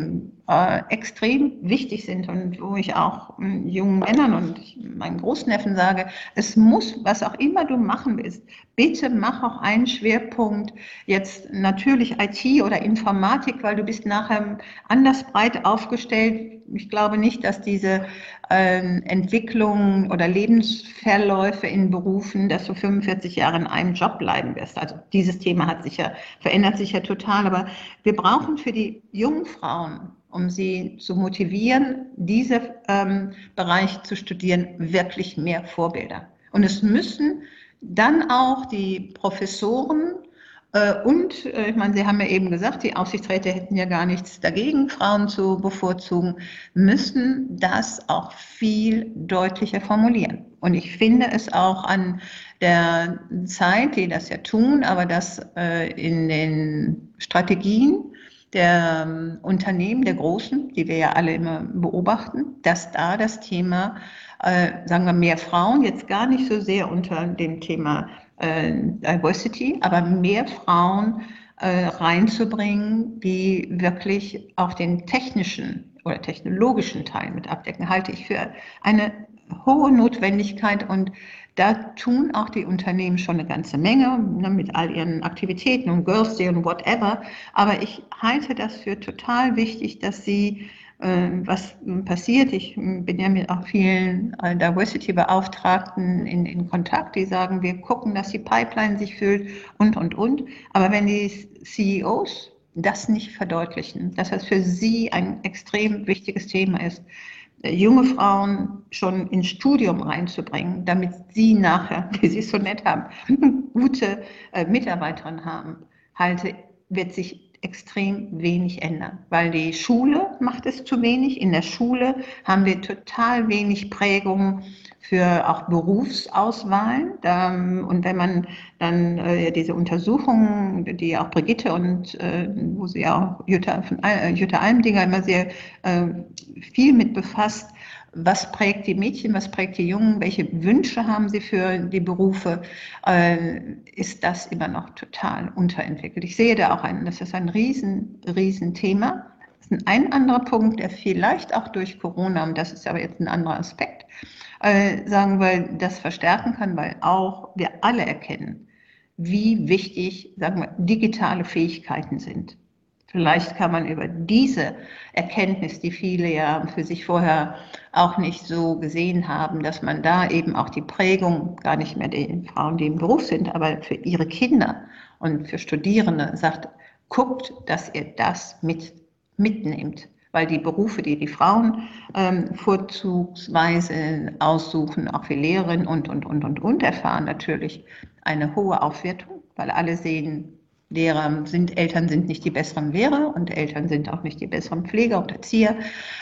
äh, extrem wichtig sind und wo ich auch äh, jungen Männern und meinen Großneffen sage, es muss, was auch immer du machen willst, bitte mach auch einen Schwerpunkt, jetzt natürlich IT oder Informatik, weil du bist nachher anders breit aufgestellt. Ich glaube nicht, dass diese äh, Entwicklungen oder Lebensverläufe in Berufen, dass du 45 Jahre in einem Job bleiben wirst. Also dieses Thema hat sich ja, verändert sich ja total, aber wir brauchen für die jungen Frauen um sie zu motivieren, diesen ähm, Bereich zu studieren, wirklich mehr Vorbilder. Und es müssen dann auch die Professoren und, äh, ich meine, Sie haben ja eben gesagt, die Aufsichtsräte hätten ja gar nichts dagegen, Frauen zu bevorzugen, müssen das auch viel deutlicher formulieren. Und ich finde es auch an der Zeit, die das ja tun, aber das äh, in den Strategien der ähm, Unternehmen, der großen, die wir ja alle immer beobachten, dass da das Thema, äh, sagen wir, mehr Frauen, jetzt gar nicht so sehr unter dem Thema äh, Diversity, aber mehr Frauen äh, reinzubringen, die wirklich auch den technischen oder technologischen Teil mit abdecken, halte ich für eine hohe Notwendigkeit und da tun auch die Unternehmen schon eine ganze Menge ne, mit all ihren Aktivitäten und Girls Day und whatever. Aber ich halte das für total wichtig, dass sie was passiert. Ich bin ja mit auch vielen äh, Diversity-Beauftragten in, in Kontakt, die sagen, wir gucken, dass die Pipeline sich füllt und, und, und. Aber wenn die CEOs das nicht verdeutlichen, dass das für sie ein extrem wichtiges Thema ist, äh, junge Frauen schon ins Studium reinzubringen, damit sie nachher, die sie so nett haben, gute äh, Mitarbeiterinnen haben, halte, wird sich extrem wenig ändern, weil die Schule macht es zu wenig. In der Schule haben wir total wenig Prägung für auch Berufsauswahlen. Und wenn man dann äh, diese Untersuchungen, die auch Brigitte und äh, wo sie auch Jutta, äh, Jutta Almdinger immer sehr viel mit befasst, was prägt die Mädchen, was prägt die Jungen, welche Wünsche haben sie für die Berufe, äh, ist das immer noch total unterentwickelt. Ich sehe da auch ein, das ist ein riesen, riesen Thema. Das ist ein anderer Punkt, der vielleicht auch durch Corona, und das ist aber jetzt ein anderer Aspekt, äh, sagen wir, das verstärken kann, weil auch wir alle erkennen, wie wichtig, sagen wir, digitale Fähigkeiten sind. Vielleicht kann man über diese Erkenntnis, die viele ja für sich vorher auch nicht so gesehen haben, dass man da eben auch die Prägung, gar nicht mehr den Frauen, die im Beruf sind, aber für ihre Kinder und für Studierende sagt, guckt, dass ihr das mit, mitnehmt. Weil die Berufe, die die Frauen ähm, vorzugsweise aussuchen, auch für Lehrerinnen und, und, und, und, und, erfahren natürlich eine hohe Aufwertung, weil alle sehen, Lehrer sind, Eltern sind nicht die besseren Lehrer und Eltern sind auch nicht die besseren Pfleger und Erzieher,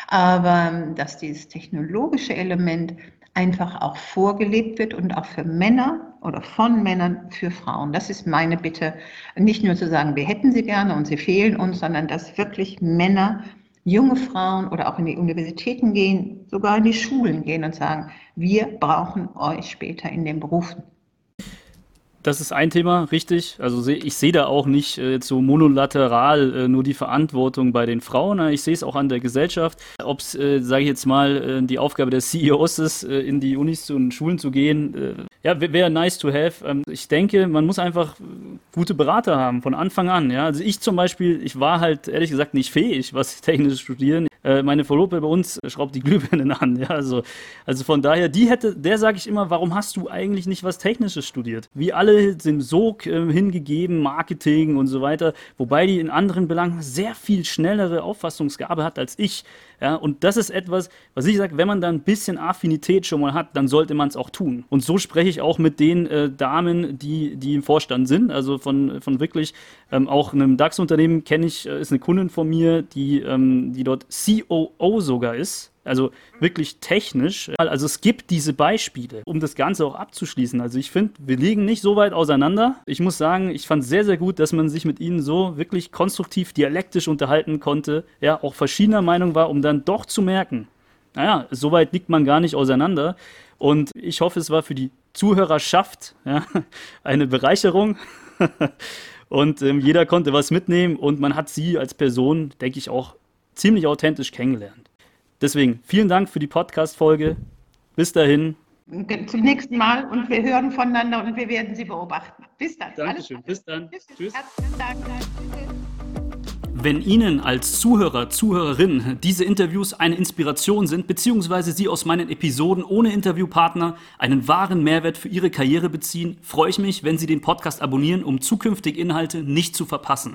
aber dass dieses technologische Element einfach auch vorgelebt wird und auch für Männer oder von Männern für Frauen. Das ist meine Bitte, nicht nur zu sagen, wir hätten sie gerne und sie fehlen uns, sondern dass wirklich Männer, junge Frauen oder auch in die Universitäten gehen, sogar in die Schulen gehen und sagen, wir brauchen euch später in den Berufen. Das ist ein Thema, richtig. Also ich sehe da auch nicht äh, so monolateral äh, nur die Verantwortung bei den Frauen. Ich sehe es auch an der Gesellschaft. Ob es, äh, sage ich jetzt mal, äh, die Aufgabe der CEOs ist, äh, in die Unis und Schulen zu gehen, äh, ja, wäre nice to have. Ähm, ich denke, man muss einfach gute Berater haben von Anfang an. Ja? Also ich zum Beispiel, ich war halt ehrlich gesagt nicht fähig, was technisches Studieren. Äh, meine Verlobte bei uns schraubt die Glühbirnen an. Ja? Also, also von daher, die hätte, der sage ich immer, warum hast du eigentlich nicht was Technisches studiert? Wie alle sind so äh, hingegeben, Marketing und so weiter, wobei die in anderen Belangen sehr viel schnellere Auffassungsgabe hat als ich. Ja, und das ist etwas, was ich sage, wenn man da ein bisschen Affinität schon mal hat, dann sollte man es auch tun. Und so spreche ich auch mit den äh, Damen, die, die im Vorstand sind. Also von, von wirklich ähm, auch einem DAX-Unternehmen kenne ich, äh, ist eine Kundin von mir, die, ähm, die dort COO sogar ist. Also wirklich technisch. Also es gibt diese Beispiele, um das Ganze auch abzuschließen. Also ich finde, wir liegen nicht so weit auseinander. Ich muss sagen, ich fand es sehr, sehr gut, dass man sich mit ihnen so wirklich konstruktiv dialektisch unterhalten konnte. Ja, auch verschiedener Meinung war, um dann doch zu merken, naja, so weit liegt man gar nicht auseinander. Und ich hoffe, es war für die Zuhörerschaft ja, eine Bereicherung. und ähm, jeder konnte was mitnehmen und man hat sie als Person, denke ich, auch ziemlich authentisch kennengelernt. Deswegen vielen Dank für die Podcast-Folge. Bis dahin. Zum nächsten Mal und wir hören voneinander und wir werden Sie beobachten. Bis dann. Dankeschön. Bis dann. Tschüss. Tschüss. Herzlichen Dank. Wenn Ihnen als Zuhörer, Zuhörerin diese Interviews eine Inspiration sind, beziehungsweise Sie aus meinen Episoden ohne Interviewpartner einen wahren Mehrwert für Ihre Karriere beziehen, freue ich mich, wenn Sie den Podcast abonnieren, um zukünftige Inhalte nicht zu verpassen.